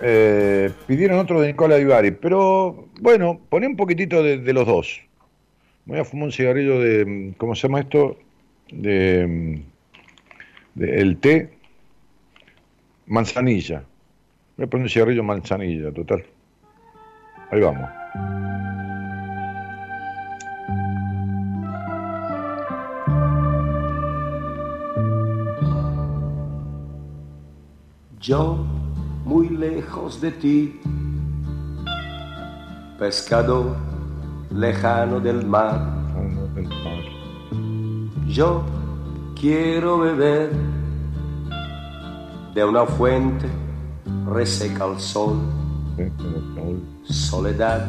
eh, pidieron otro de Nicola Di Bari, pero bueno, poné un poquitito de, de los dos. Voy a fumar un cigarrillo de, ¿cómo se llama esto? De el té manzanilla. Voy a poner un cigarrillo manzanilla, total. Ahí vamos. Yo, muy lejos de ti, pescador lejano del mar, yo quiero beber de una fuente reseca al sol, soledad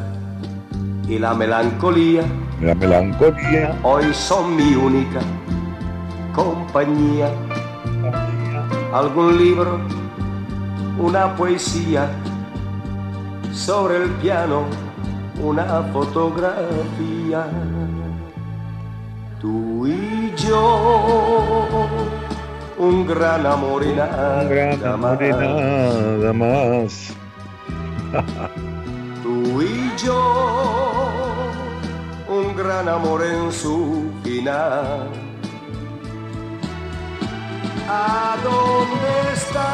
y la melancolía La melancolía. hoy son mi única compañía. Algún libro, una poesía, sobre el piano una fotografía. Tú y yo, un gran amor y nada Un gran amor y nada más. Tú y yo, un gran amor en su final. ¿A dónde está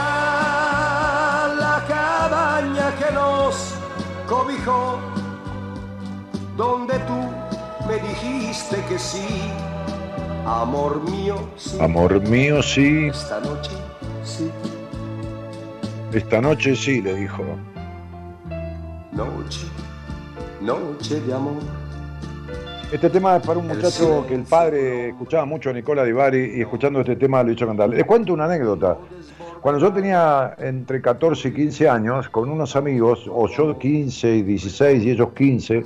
la cabaña que nos cobijó? ¿Dónde me dijiste que sí. Amor mío, sí. Amor mío, sí. Esta noche, sí. Esta noche sí, le dijo. Noche, noche de amor. Este tema es para un muchacho que el padre escuchaba mucho a Nicola Di Bari y escuchando este tema lo hizo cantar. Les cuento una anécdota. Cuando yo tenía entre 14 y 15 años, con unos amigos, o yo 15 y 16 y ellos 15,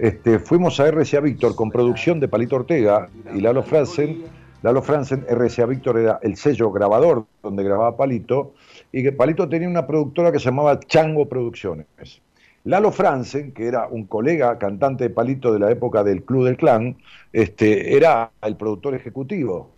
este, fuimos a RCA Víctor con producción de Palito Ortega y Lalo Franzen. Lalo Franzen, RCA Víctor era el sello grabador donde grababa Palito, y que Palito tenía una productora que se llamaba Chango Producciones. Lalo Franzen, que era un colega cantante de Palito de la época del Club del Clan, este, era el productor ejecutivo.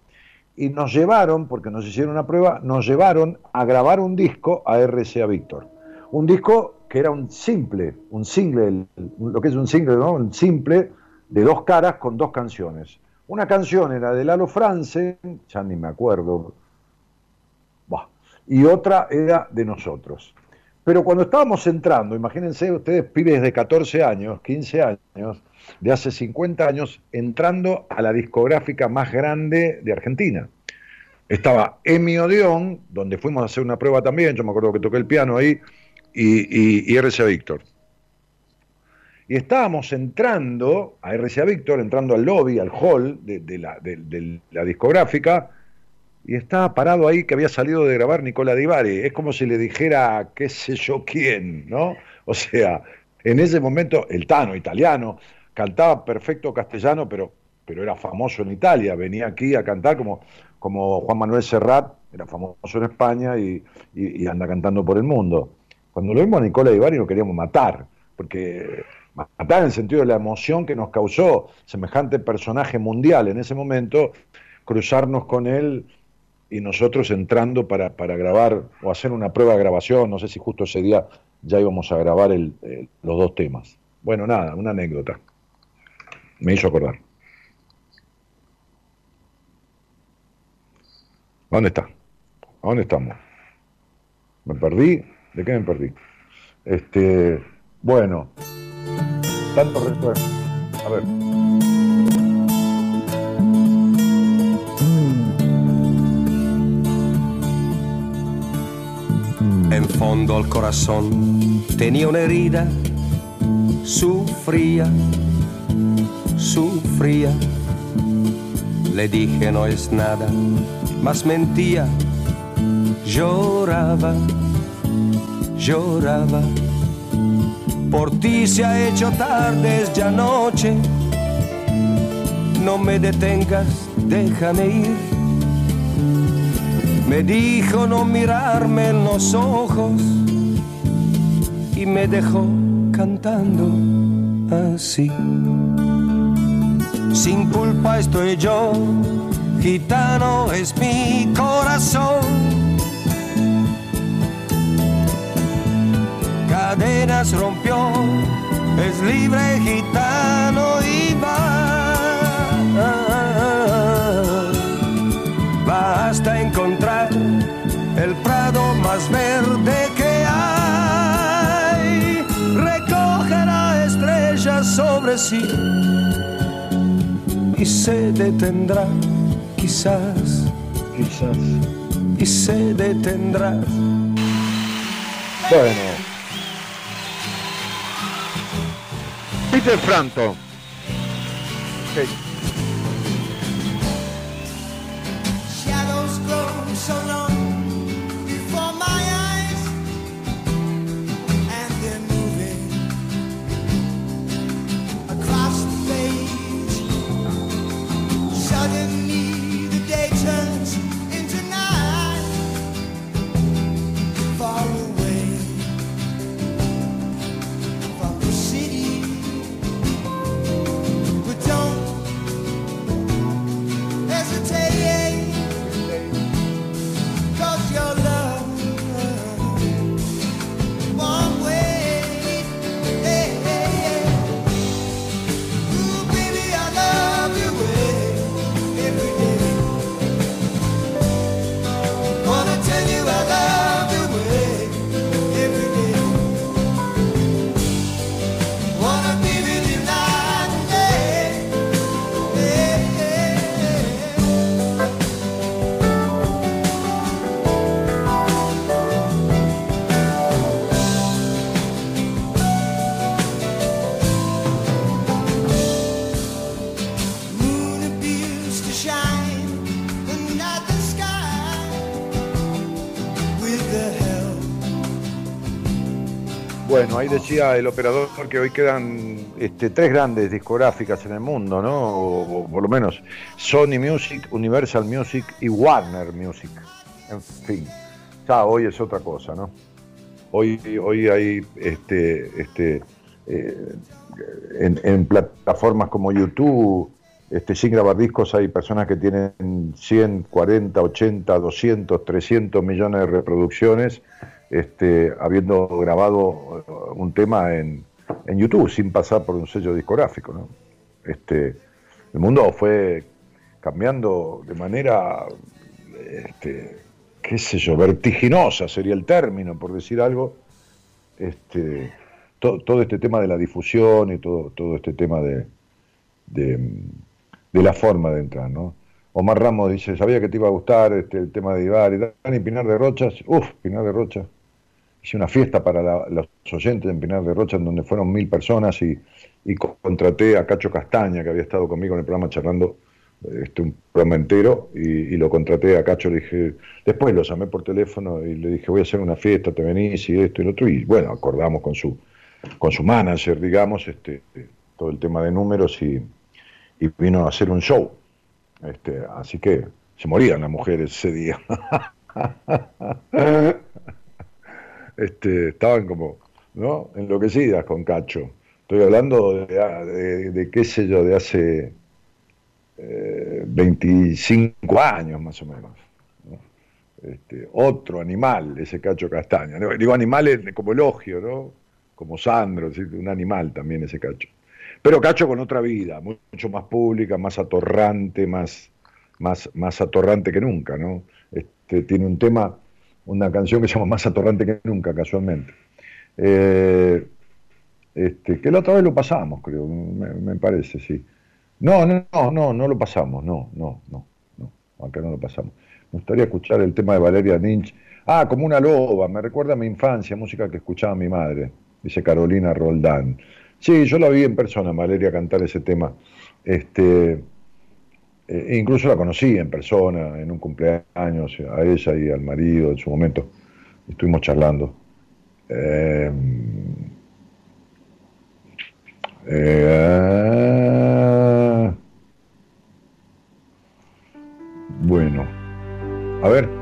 Y nos llevaron, porque nos hicieron una prueba, nos llevaron a grabar un disco a RCA Víctor. Un disco que era un simple, un single, lo que es un single, ¿no? Un simple de dos caras con dos canciones. Una canción era de Lalo Franzen, ya ni me acuerdo, Buah. y otra era de nosotros. Pero cuando estábamos entrando, imagínense ustedes, pibes de 14 años, 15 años, de hace 50 años, entrando a la discográfica más grande de Argentina. Estaba Emi Odeón, donde fuimos a hacer una prueba también, yo me acuerdo que toqué el piano ahí, y, y, y RCA Víctor. Y estábamos entrando a RCA Víctor, entrando al lobby, al hall de, la, discográfica, y estaba parado ahí que había salido de grabar Nicola Di Bari. Es como si le dijera qué sé yo quién, ¿no? O sea, en ese momento el Tano, italiano, cantaba perfecto castellano, pero, pero era famoso en Italia, venía aquí a cantar como, como Juan Manuel Serrat, era famoso en España y anda cantando por el mundo. Cuando lo vimos a Nicola Di Bari lo queríamos matar, porque matar en el sentido de la emoción que nos causó semejante personaje mundial en ese momento, cruzarnos con él y nosotros entrando para, para grabar o hacer una prueba de grabación, no sé si justo ese día ya íbamos a grabar los dos temas. Bueno, nada, una anécdota. Me hizo acordar. ¿A ¿Dónde está? ¿A dónde estamos? ¿Me perdí? ¿De qué me perdí? Este, bueno, tantos recuerdos. A ver. En fondo al corazón tenía una herida, sufría, sufría. Le dije no es nada, más mentía, lloraba, lloraba. Por ti se ha hecho tarde, es ya noche. No me detengas, déjame ir. Me dijo no mirarme en los ojos y me dejó cantando así. Sin culpa estoy yo, gitano es mi corazón. Cadenas rompió, es libre gitano y va. Va hasta encontrar el prado más verde que hay. Recogerá estrellas sobre sí y se detendrá, quizás, quizás, y se detendrá. Bueno. Peter Frampton. Ahí decía el operador que hoy quedan este, tres grandes discográficas en el mundo, ¿no? O, o por lo menos Sony Music, Universal Music y Warner Music. En fin, ya hoy es otra cosa, ¿no? Hoy, hoy hay este, este, eh, en, en plataformas como YouTube, este, sin grabar discos, hay personas que tienen 100, 40, 80, 200, 300 millones de reproducciones, este, habiendo grabado eh, un tema en, en YouTube sin pasar por un sello discográfico. ¿no? Este, el mundo fue cambiando de manera, este, qué sé yo, vertiginosa sería el término, por decir algo, este, to- todo este tema de la difusión y todo, todo este tema de, de, la forma de entrar, ¿no? Omar Ramos dice, sabía que te iba a gustar este, el tema de Ibar y Dani Pinar de Rochas, uff, Pinar de Rocha. Hice una fiesta para los oyentes en Pinar de Rocha en donde fueron mil personas y, y co- contraté a Cacho Castaña, que había estado conmigo en el programa charlando este, un programa entero, y, y lo contraté a Cacho, le dije, después lo llamé por teléfono y le dije, voy a hacer una fiesta, te venís y esto y lo otro, y bueno, acordamos con su, con su manager, digamos, este, todo el tema de números y, y vino a hacer un show. Este, así que se morían las mujeres ese día. este, estaban como, ¿no? Enloquecidas con Cacho. Estoy hablando de, qué sé yo, de hace eh, 25 años más o menos. ¿no? Este, otro animal, ese Cacho Castaña. Digo animales como elogio, ¿no? Como Sandro, decir, un animal también ese Cacho. Pero Cacho con otra vida, mu- mucho más pública, más atorrante, más, más, más atorrante que nunca, ¿no? Este, tiene un tema, una canción que se llama Más atorrante que nunca, casualmente. Eh, este, que la otra vez lo pasamos, creo, me, parece, sí. No, no, no, no, no lo pasamos, no, no, no, no, acá no lo pasamos. Me gustaría escuchar el tema de Valeria Lynch. Ah, como una loba, me recuerda a mi infancia, música que escuchaba mi madre, dice Carolina Roldán. Sí, yo la vi en persona, Valeria, cantar ese tema. Este, eh, incluso la conocí en persona, en un cumpleaños, a ella y al marido en su momento. Estuvimos charlando. Eh, eh, bueno, a ver.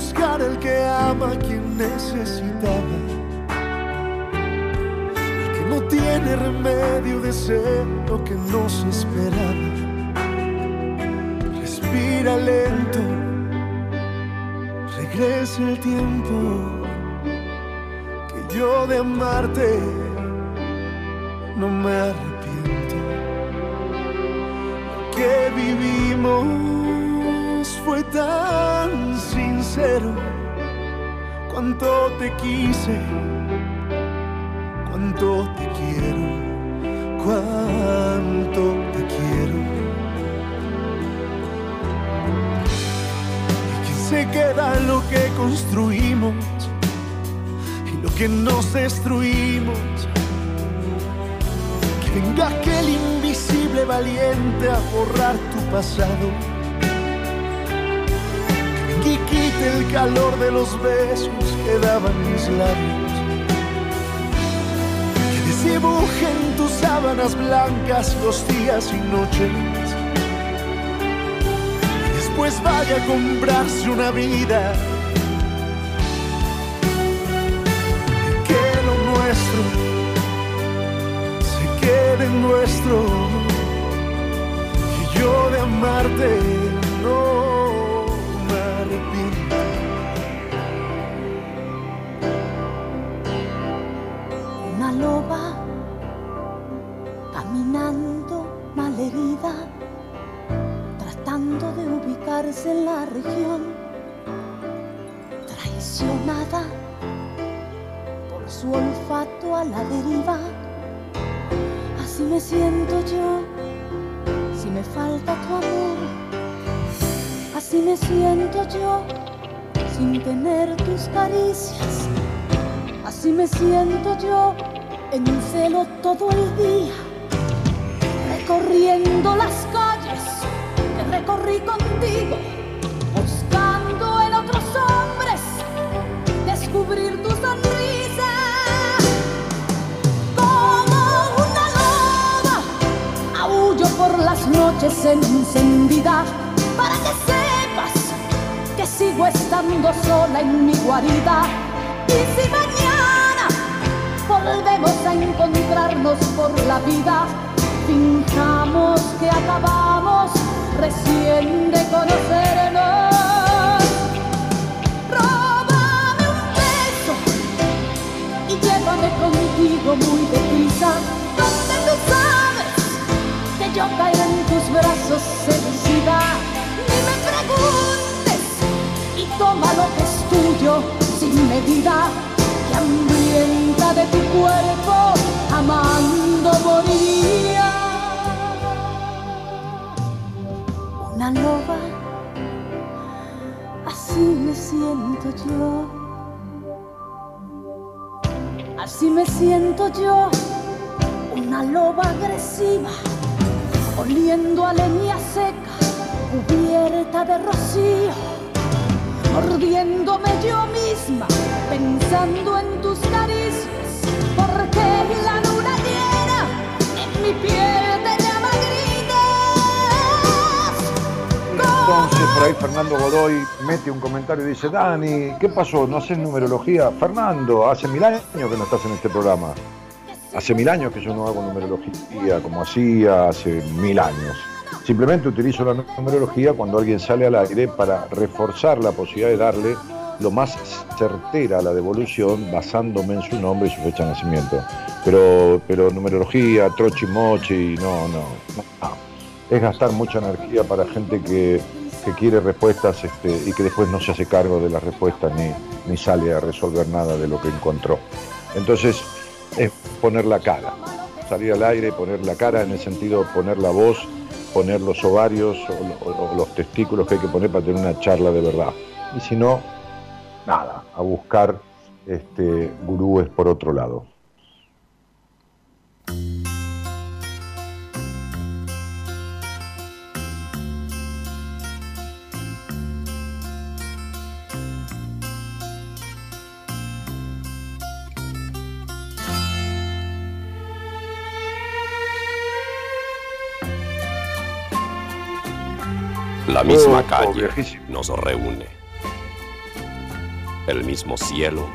Juzgar el que ama a quien necesitaba. El que no tiene remedio de ser lo que nos esperaba. Respira lento, regresa el tiempo que yo de amarte no me arrepiento. Lo que vivimos tan sincero. Cuánto te quise, cuánto te quiero, cuánto te quiero. Y quién se queda lo que construimos y lo que nos destruimos. Que venga aquel invisible valiente a borrar tu pasado. Que y quite el calor de los besos que daban mis labios. Que desdibuje en tus sábanas blancas los días y noches. Y después vaya a comprarse una vida. Que lo nuestro se quede nuestro. Y yo de amarte no de ubicarse en la región, traicionada por su olfato a la deriva. Así me siento yo, si me falta tu amor. Así me siento yo, sin tener tus caricias. Así me siento yo, en celo todo el día, recorriendo las que recorrí contigo, buscando en otros hombres descubrir tu sonrisa. Como una loba, aullo por las noches encendida para que sepas que sigo estando sola en mi guarida. Y si mañana volvemos a encontrarnos por la vida, finjamos que acabamos recién de conocernos. Róbame un beso y llévame contigo muy deprisa, donde tú sabes que yo caeré en tus brazos seducida. Ni me preguntes y toma lo que es tuyo sin medida, que hambrienta de tu cuerpo, amando moriría. Una loba, así me siento yo. Así me siento yo, una loba agresiva, oliendo a leña seca, cubierta de rocío, mordiéndome yo misma, pensando en tus caricias, porque la luna llena en mi piel Entonces, por ahí Fernando Godoy mete un comentario y dice, Dani, ¿qué pasó? ¿No haces numerología? Fernando, hace mil años que no estás en este programa. Hace mil años que yo no hago numerología como hacía hace mil años. Simplemente utilizo la numerología cuando alguien sale al aire para reforzar la posibilidad de darle lo más certera a la devolución basándome en su nombre y su fecha de nacimiento. Pero, pero numerología, trochi mochi, no, no, no. Es gastar mucha energía para gente que, que quiere respuestas este, y que después no se hace cargo de las respuestas ni, ni sale a resolver nada de lo que encontró. Entonces, es poner la cara, salir al aire, poner la cara en el sentido poner la voz, poner los ovarios o los testículos que hay que poner para tener una charla de verdad. Y si no, nada, a buscar este, gurúes por otro lado. La misma Oh, calle nos reúne. El mismo cielo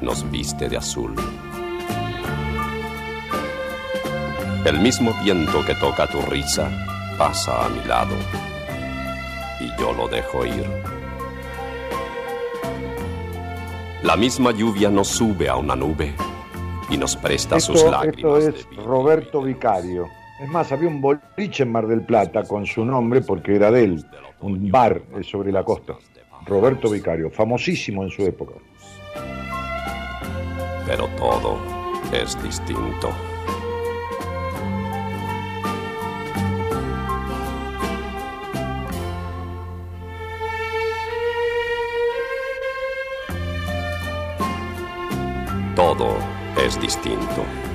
nos viste de azul. El mismo viento que toca tu risa pasa a mi lado y yo lo dejo ir. La misma lluvia nos sube a una nube y nos presta sus lágrimas. esto es Roberto Vicario. Es más, había un boliche en Mar del Plata con su nombre porque era de él, un bar eh, sobre la costa. Roberto Vicario, famosísimo en su época. pero todo es distinto. Todo es distinto.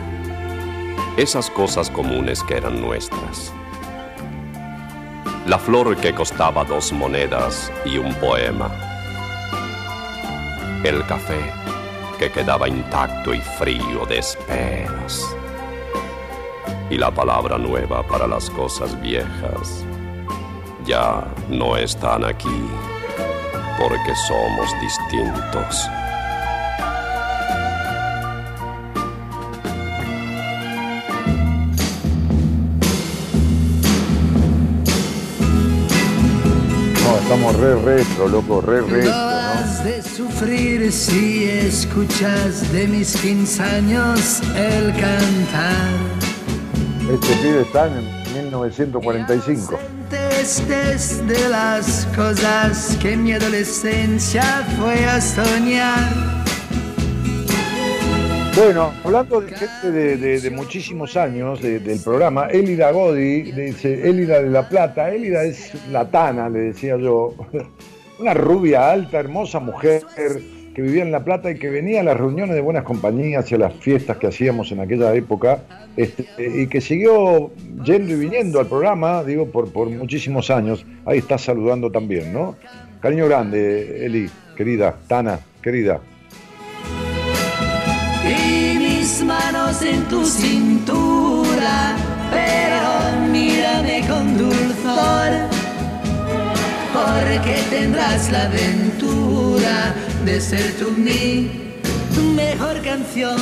Esas cosas comunes que eran nuestras. La flor que costaba dos monedas y un poema. El café que quedaba intacto y frío de esperas. Y la palabra nueva para las cosas viejas ya no están aquí porque somos distintos. Estamos re retro, loco, re retro, No de sufrir si escuchas de mis 15 años el cantar. Este pibe está en 1945. Desde las cosas que en mi adolescencia fue a soñar. Bueno, hablando de gente de, de- de muchísimos años de- del programa, Elida Godi, dice Elida de la Plata, Elida es la Tana, le decía yo, una rubia alta, hermosa mujer que vivía en La Plata y que venía a las reuniones de buenas compañías y a las fiestas que hacíamos en aquella época, este, y que siguió yendo y viniendo al programa, digo, por, por muchísimos años. Ahí está saludando también, ¿no? Cariño grande, Eli, querida, Tana, querida. Y mis manos en tu cintura, pero mírame con dulzor, porque tendrás la aventura de ser tú mi mejor canción.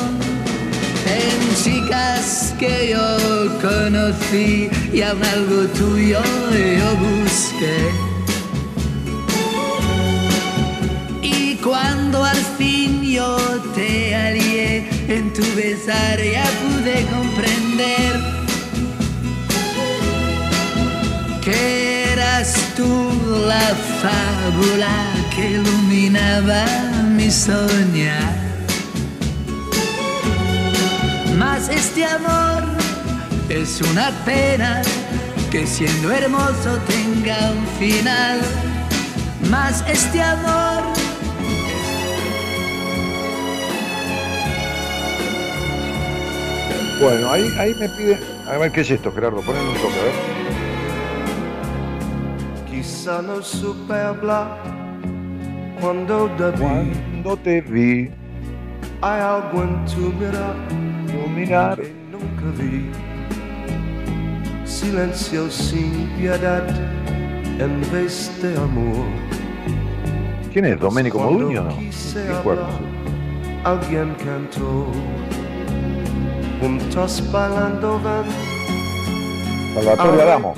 En chicas que yo conocí y aún algo tuyo yo busqué. Y cuando al fin yo te alié en tu besar ya pude comprender que eras tú la fábula que iluminaba mi soñar. Mas este amor es una pena que siendo hermoso tenga un final. Mas este amor Bueno, ahí, ahí me pide. A ver, ¿qué es esto, Gerardo? Ponle un toque, a ver. Quizá no supe hablar cuando te vi. Cuando te vi. Hay algo en tu mirar, tu mirar que nunca vi. Silencio sin piedad en vez de amor. ¿Quién es? ¿Domenico Moduño no? hablar. Alguien cantó. Juntos bailando van. Salvatore Adamo.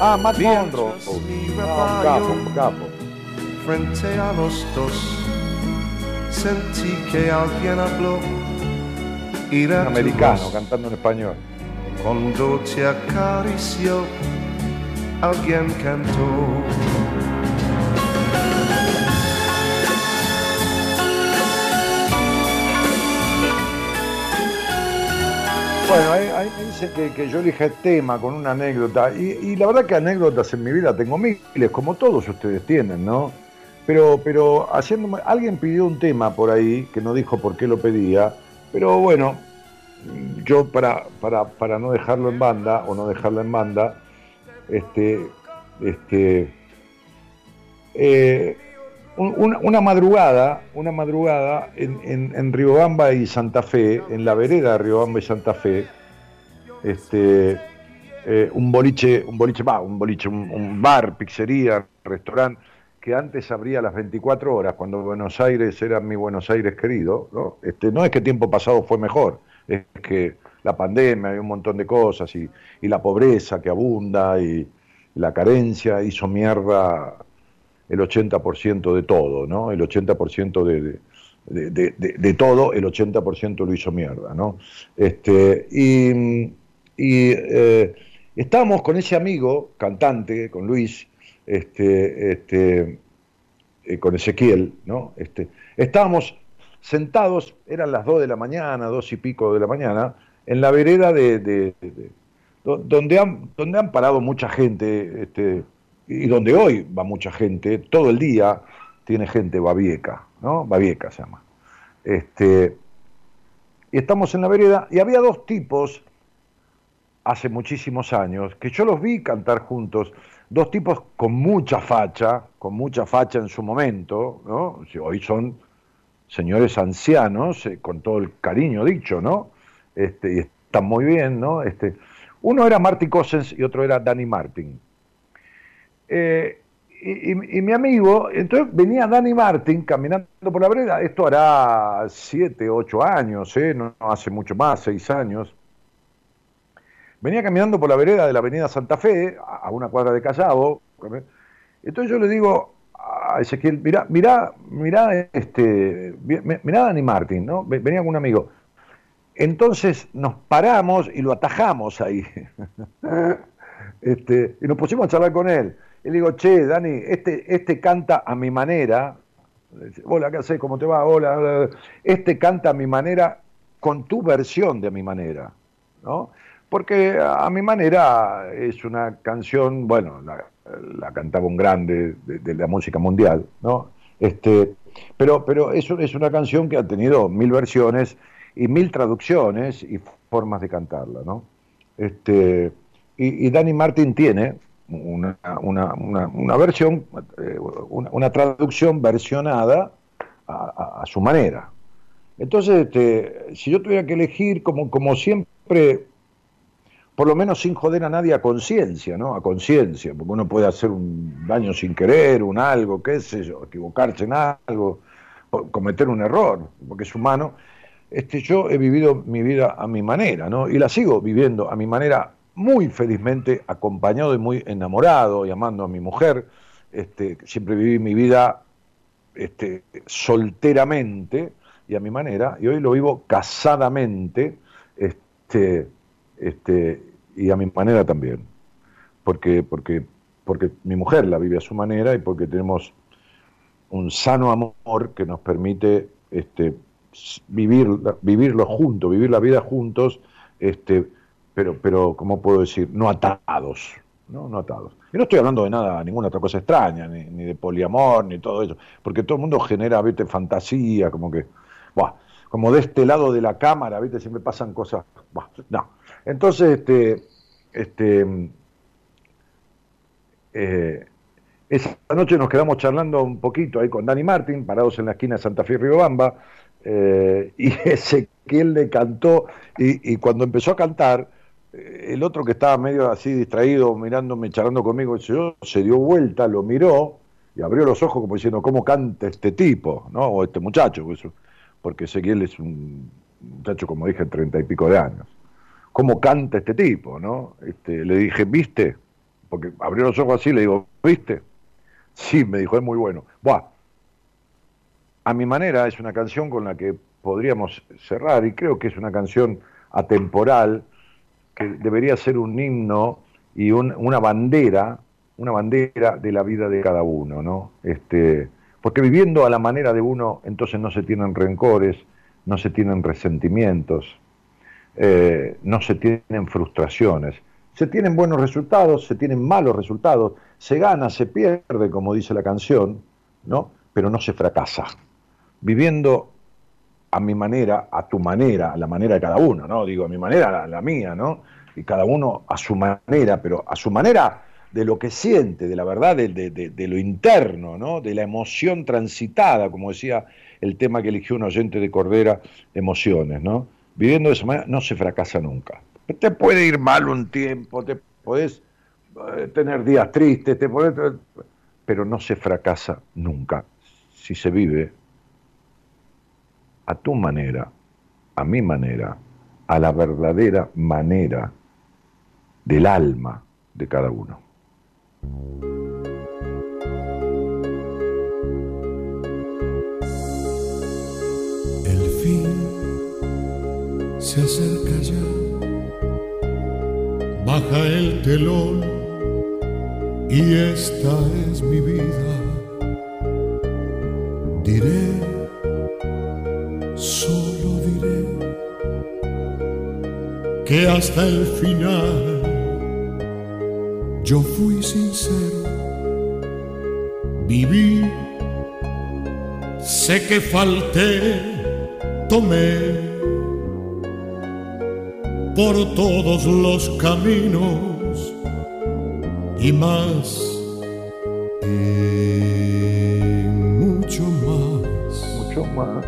Ah, Matt Monroe. Ah, capo, frente a los dos. Sentí que alguien habló. Un americano voz. cantando en español. Cuando te acarició, alguien cantó. Bueno, ahí, dice que, que yo elija el tema con una anécdota. Y, y la verdad que anécdotas en mi vida tengo miles, como todos ustedes tienen, ¿no? Pero, pero haciéndome. Alguien pidió un tema por ahí, que no dijo por qué lo pedía. Pero bueno, yo para, para, para no dejarlo en banda, o no dejarla en banda, este. Este. eh, un- una, madrugada, una madrugada en, en, en Riobamba y Santa Fe, en la vereda de Riobamba y Santa Fe, este, eh, un boliche, un boliche, va, un boliche, un, un bar, pizzería, restaurante, que antes abría a las 24 horas, cuando Buenos Aires era mi Buenos Aires querido, ¿no? Este, no es que tiempo pasado fue mejor, es que la pandemia y un montón de cosas, y, y la pobreza que abunda, y la carencia hizo mierda el 80% de todo, ¿no? El 80% de, de, de, de- todo, el 80% lo hizo mierda, ¿no? Este, y y eh, estábamos con ese amigo, cantante, con Luis, este, este, eh, con Ezequiel, ¿no? Este, estábamos sentados, eran las 2 de la mañana, dos y pico de la mañana, en la vereda de, de- de- do- donde, han, donde han parado mucha gente, este, y donde hoy va mucha gente, todo el día tiene gente babieca, ¿no? Babieca se llama. Este, y estamos en la vereda, y había dos tipos hace muchísimos años, que yo los vi cantar juntos, dos tipos con mucha facha, con mucha facha en su momento, ¿no? Hoy son señores ancianos, eh, con todo el cariño dicho, ¿no? Este, y están muy bien, ¿no? Este, uno era Marty Cossens y otro era Danny Martin. Eh, y, mi amigo, entonces venía Danny Martin caminando por la vereda, esto hará siete, ocho años, ¿eh? no, hace mucho más, seis años. Venía caminando por la vereda de la avenida Santa Fe, a una cuadra de Callao. Entonces yo le digo a Ezequiel, mirá, mirá, mirá, este, mi- mirá Dani Martín, ¿no? Ve- Venía con un amigo. entonces nos paramos y lo atajamos ahí. este, y nos pusimos a charlar con él. Y le digo, che, Dani, este, este canta a mi manera. Hola, ¿qué haces? ¿Cómo te va? Hola. Este canta a mi manera con tu versión de a mi manera. ¿no? Porque a mi manera es una canción, bueno, la, cantaba un grande de, la música mundial, ¿no? Este, pero, pero eso es una canción que ha tenido mil versiones y mil traducciones y formas de cantarla, ¿no? Este, y, y Danny Martin tiene una, una, una, versión, eh, una, traducción versionada a, su manera. Entonces, este, si yo tuviera que elegir, como, como siempre, por lo menos sin joder a nadie a conciencia, ¿no? A conciencia, porque uno puede hacer un daño sin querer, un algo, qué sé yo, equivocarse en algo, cometer un error, porque es humano. Este, yo he vivido mi vida a mi manera, ¿no? Y la sigo viviendo a mi manera muy felizmente acompañado y muy enamorado y amando a mi mujer. Este, siempre viví mi vida este, solteramente y a mi manera, y hoy lo vivo casadamente este, este, y a mi manera también. Porque, porque, porque mi mujer la vive a su manera y porque tenemos un sano amor que nos permite este, vivir, vivirlo juntos, vivir la vida juntos, este, pero, pero, ¿cómo puedo decir? No atados, ¿no? No atados. Y no estoy hablando de nada, ninguna otra cosa extraña, ni, de poliamor, ni todo eso, porque todo el mundo genera, viste, fantasía, como que, como de este lado de la cámara, viste, siempre pasan cosas, no. Entonces, este, este, eh, esa noche nos quedamos charlando un poquito ahí con Dani Martín, parados en la esquina de Santa Fe Riobamba, eh, y Ezequiel le cantó, y, cuando empezó a cantar, el otro que estaba medio así distraído, mirándome, charlando conmigo, se dio vuelta, lo miró y abrió los ojos como diciendo, ¿cómo canta este tipo? ¿no? O este muchacho, porque Ezequiel es un muchacho, como dije, treinta y pico de años. ¿Cómo canta este tipo? ¿no? Este, le dije, ¿viste? Porque abrió los ojos así, le digo, ¿viste? Sí, me dijo, es muy bueno. Buah. A mi manera es una canción con la que podríamos cerrar y creo que es una canción atemporal que debería ser un himno y una bandera, una bandera de la vida de cada uno, ¿no? Este, porque viviendo a la manera de uno, entonces no se tienen rencores, no se tienen resentimientos, eh, no se tienen frustraciones. Se tienen buenos resultados, se tienen malos resultados, se gana, se pierde, como dice la canción, ¿no? Pero no se fracasa. Viviendo a mi manera, a tu manera, a la manera de cada uno, ¿no? Digo, a mi manera, la mía, ¿no? Y cada uno a su manera, pero a su manera de lo que siente, de la verdad, de, lo interno, ¿no? De la emoción transitada, como decía el tema que eligió un oyente de Cordera, emociones, ¿no? Viviendo de esa manera no se fracasa nunca. Te puede ir mal un tiempo, te puedes eh, tener días tristes, te pero no se fracasa nunca si se vive a tu manera, a mi manera, a la verdadera manera del alma de cada uno. El fin se acerca ya, baja el telón y esta es mi vida. Diré solo diré que hasta el final yo fui sincero, viví, sé que falté, tomé por todos los caminos y más. Y mucho más. Mucho más.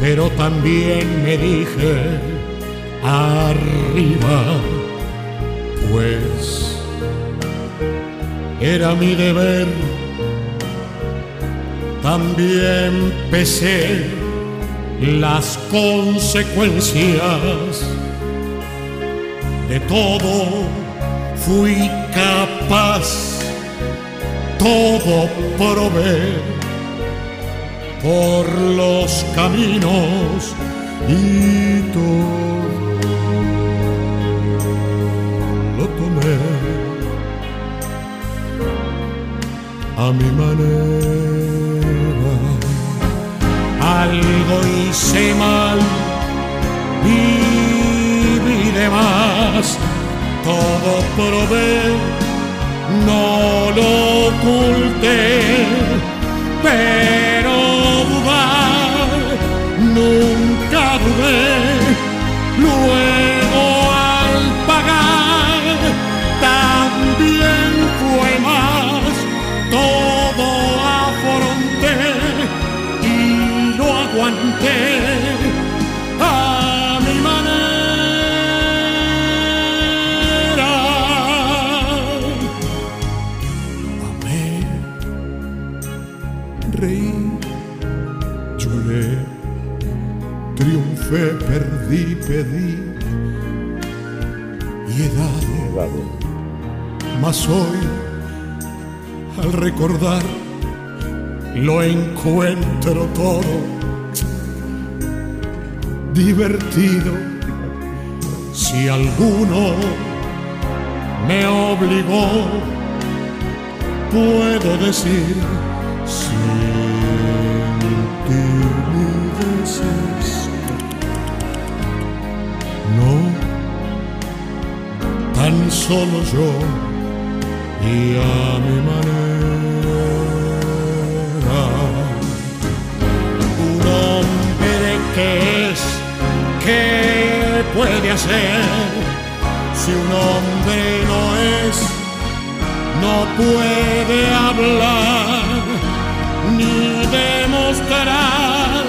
Pero también me dije arriba, pues era mi deber, también pesé las consecuencias. De todo fui capaz, todo probé por los caminos y todo lo tomé a mi manera. Algo hice mal, viví de más, todo probé, no lo oculté, pero dudar nunca dudé. Luego perdí, pedí y he dado. Mas hoy, al recordar, lo encuentro todo divertido. Si alguno me obligó, puedo decir solo yo y a mi manera. Un hombre que es, ¿qué puede hacer? Si un hombre no es, no puede hablar ni demostrar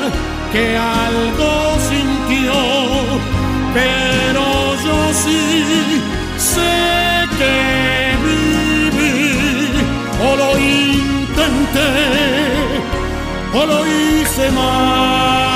que algo sintió, pero yo sí o lo intenté o lo hice mal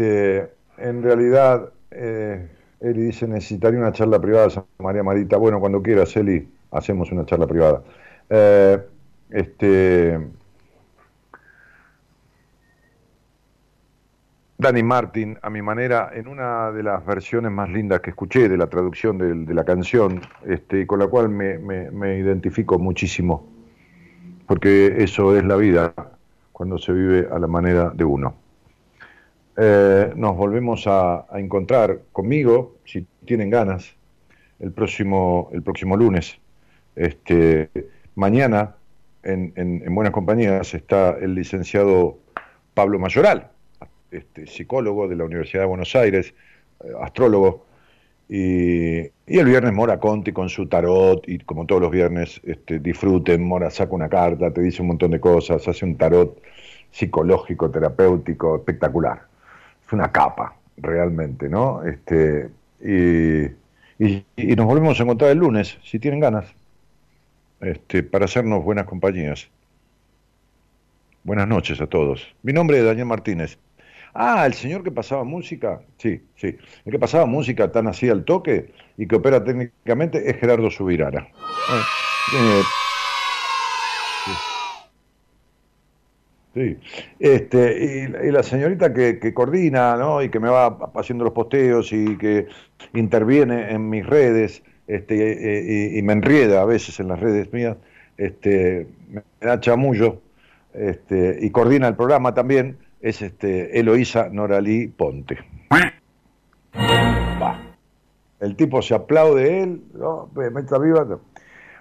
este, en realidad, eh, Eli dice, necesitaría una charla privada, María Marita. Bueno, cuando quieras, Eli, hacemos una charla privada. Eh, este, Dani Martin, a mi manera, en una de las versiones más lindas que escuché de la traducción de, la canción, este, con la cual me identifico muchísimo, porque eso es la vida cuando se vive a la manera de uno. Eh, nos volvemos a, encontrar conmigo, si tienen ganas, el próximo, el próximo lunes. Este, mañana, en, en- en Buenas Compañías, está el licenciado Pablo Mayoral, este, psicólogo de la Universidad de Buenos Aires, eh, astrólogo, y, y el viernes Mora Conti con su tarot, y como todos los viernes, este, disfruten, Mora saca una carta, te dice un montón de cosas, hace un tarot psicológico, terapéutico, espectacular. Es una capa, realmente, ¿no? Este, y, y- nos volvemos a encontrar el lunes, si tienen ganas, este, para hacernos buenas compañías. Buenas noches a todos. Mi nombre es Daniel Martínez. Ah, el señor que pasaba música, sí, sí, el que pasaba música tan así al toque y que opera técnicamente es Gerardo Subirara. Eh, Sí, este, y, la señorita que, que coordina, ¿no? Y que me va haciendo los posteos y que interviene en mis redes, este, y, me enrieda a veces en las redes mías, este, me da chamullo, este, y coordina el programa también, es este, Eloísa Noralí Ponte. El tipo se aplaude él, ¿no? Mientras viva.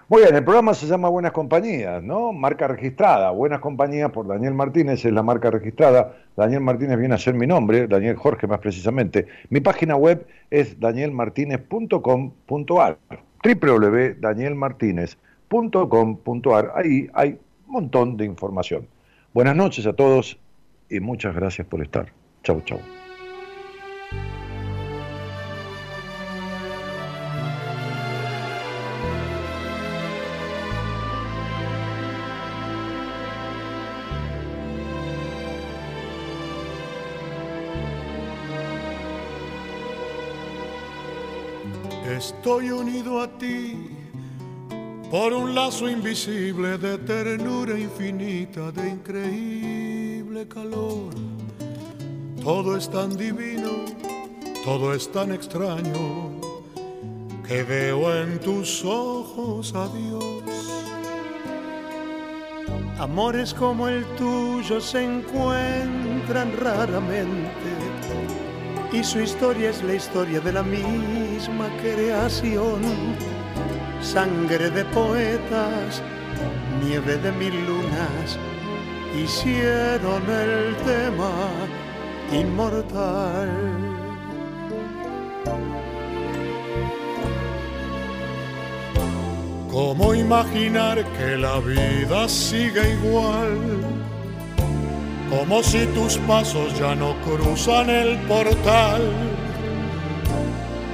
Muy bien, el programa se llama Buenas Compañías, ¿no? Marca registrada. Buenas Compañías por Daniel Martínez es la marca registrada. Daniel Martínez viene a ser mi nombre, Daniel Jorge más precisamente. Mi página web es danielmartinez.com.ar www.danielmartinez.com.ar Ahí hay un montón de información. Buenas noches a todos y muchas gracias por estar. Chau, chau. Estoy unido a ti por un lazo invisible de ternura infinita, de increíble calor. Todo es tan divino, todo es tan extraño, que veo en tus ojos a Dios. Amores como el tuyo se encuentran raramente y su historia es la historia de la misma creación. Sangre de poetas, nieve de mil lunas, hicieron el tema inmortal. ¿Cómo imaginar que la vida sigue igual? como si tus pasos ya no cruzan el portal.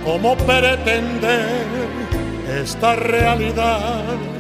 ¿Cómo pretender esta realidad